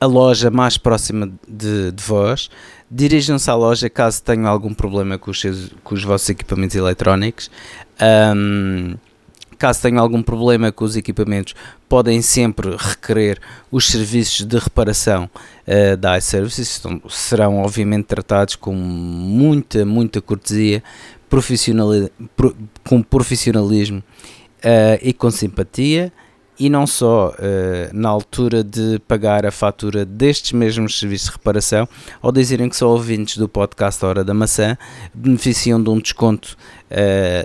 a loja mais próxima de, de vós. Dirijam-se à loja caso tenham algum problema com os, seus, com os vossos equipamentos eletrónicos. Um, Caso tenham algum problema com os equipamentos, podem sempre requerer os serviços de reparação uh, da iServices, então, serão obviamente tratados com muita, muita cortesia, profissional, pro, com profissionalismo uh, e com simpatia, e não só uh, na altura de pagar a fatura destes mesmos serviços de reparação, ao dizerem que são ouvintes do podcast Hora da Maçã, beneficiam de um desconto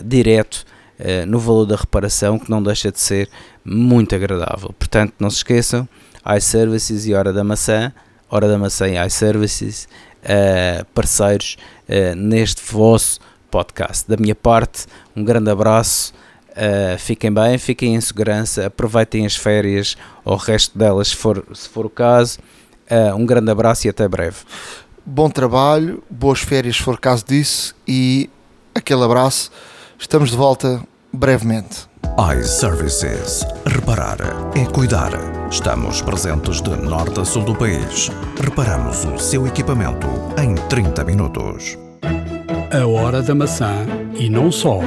direto eh, no valor da reparação, que não deixa de ser muito agradável. Portanto, não se esqueçam, iServices e Hora da Maçã, Hora da Maçã e iServices, uh, parceiros uh, neste vosso podcast. Da minha parte, um grande abraço. Uh, fiquem bem, fiquem em segurança, aproveitem as férias ou o resto delas, se for, se for o caso. Uh, um grande abraço e até breve. Bom trabalho, boas férias, se for caso disso, e aquele abraço. Estamos de volta brevemente. iServices. Reparar é cuidar. Estamos presentes de norte a sul do país. Reparamos o seu equipamento em 30 minutos. A hora da maçã e não só.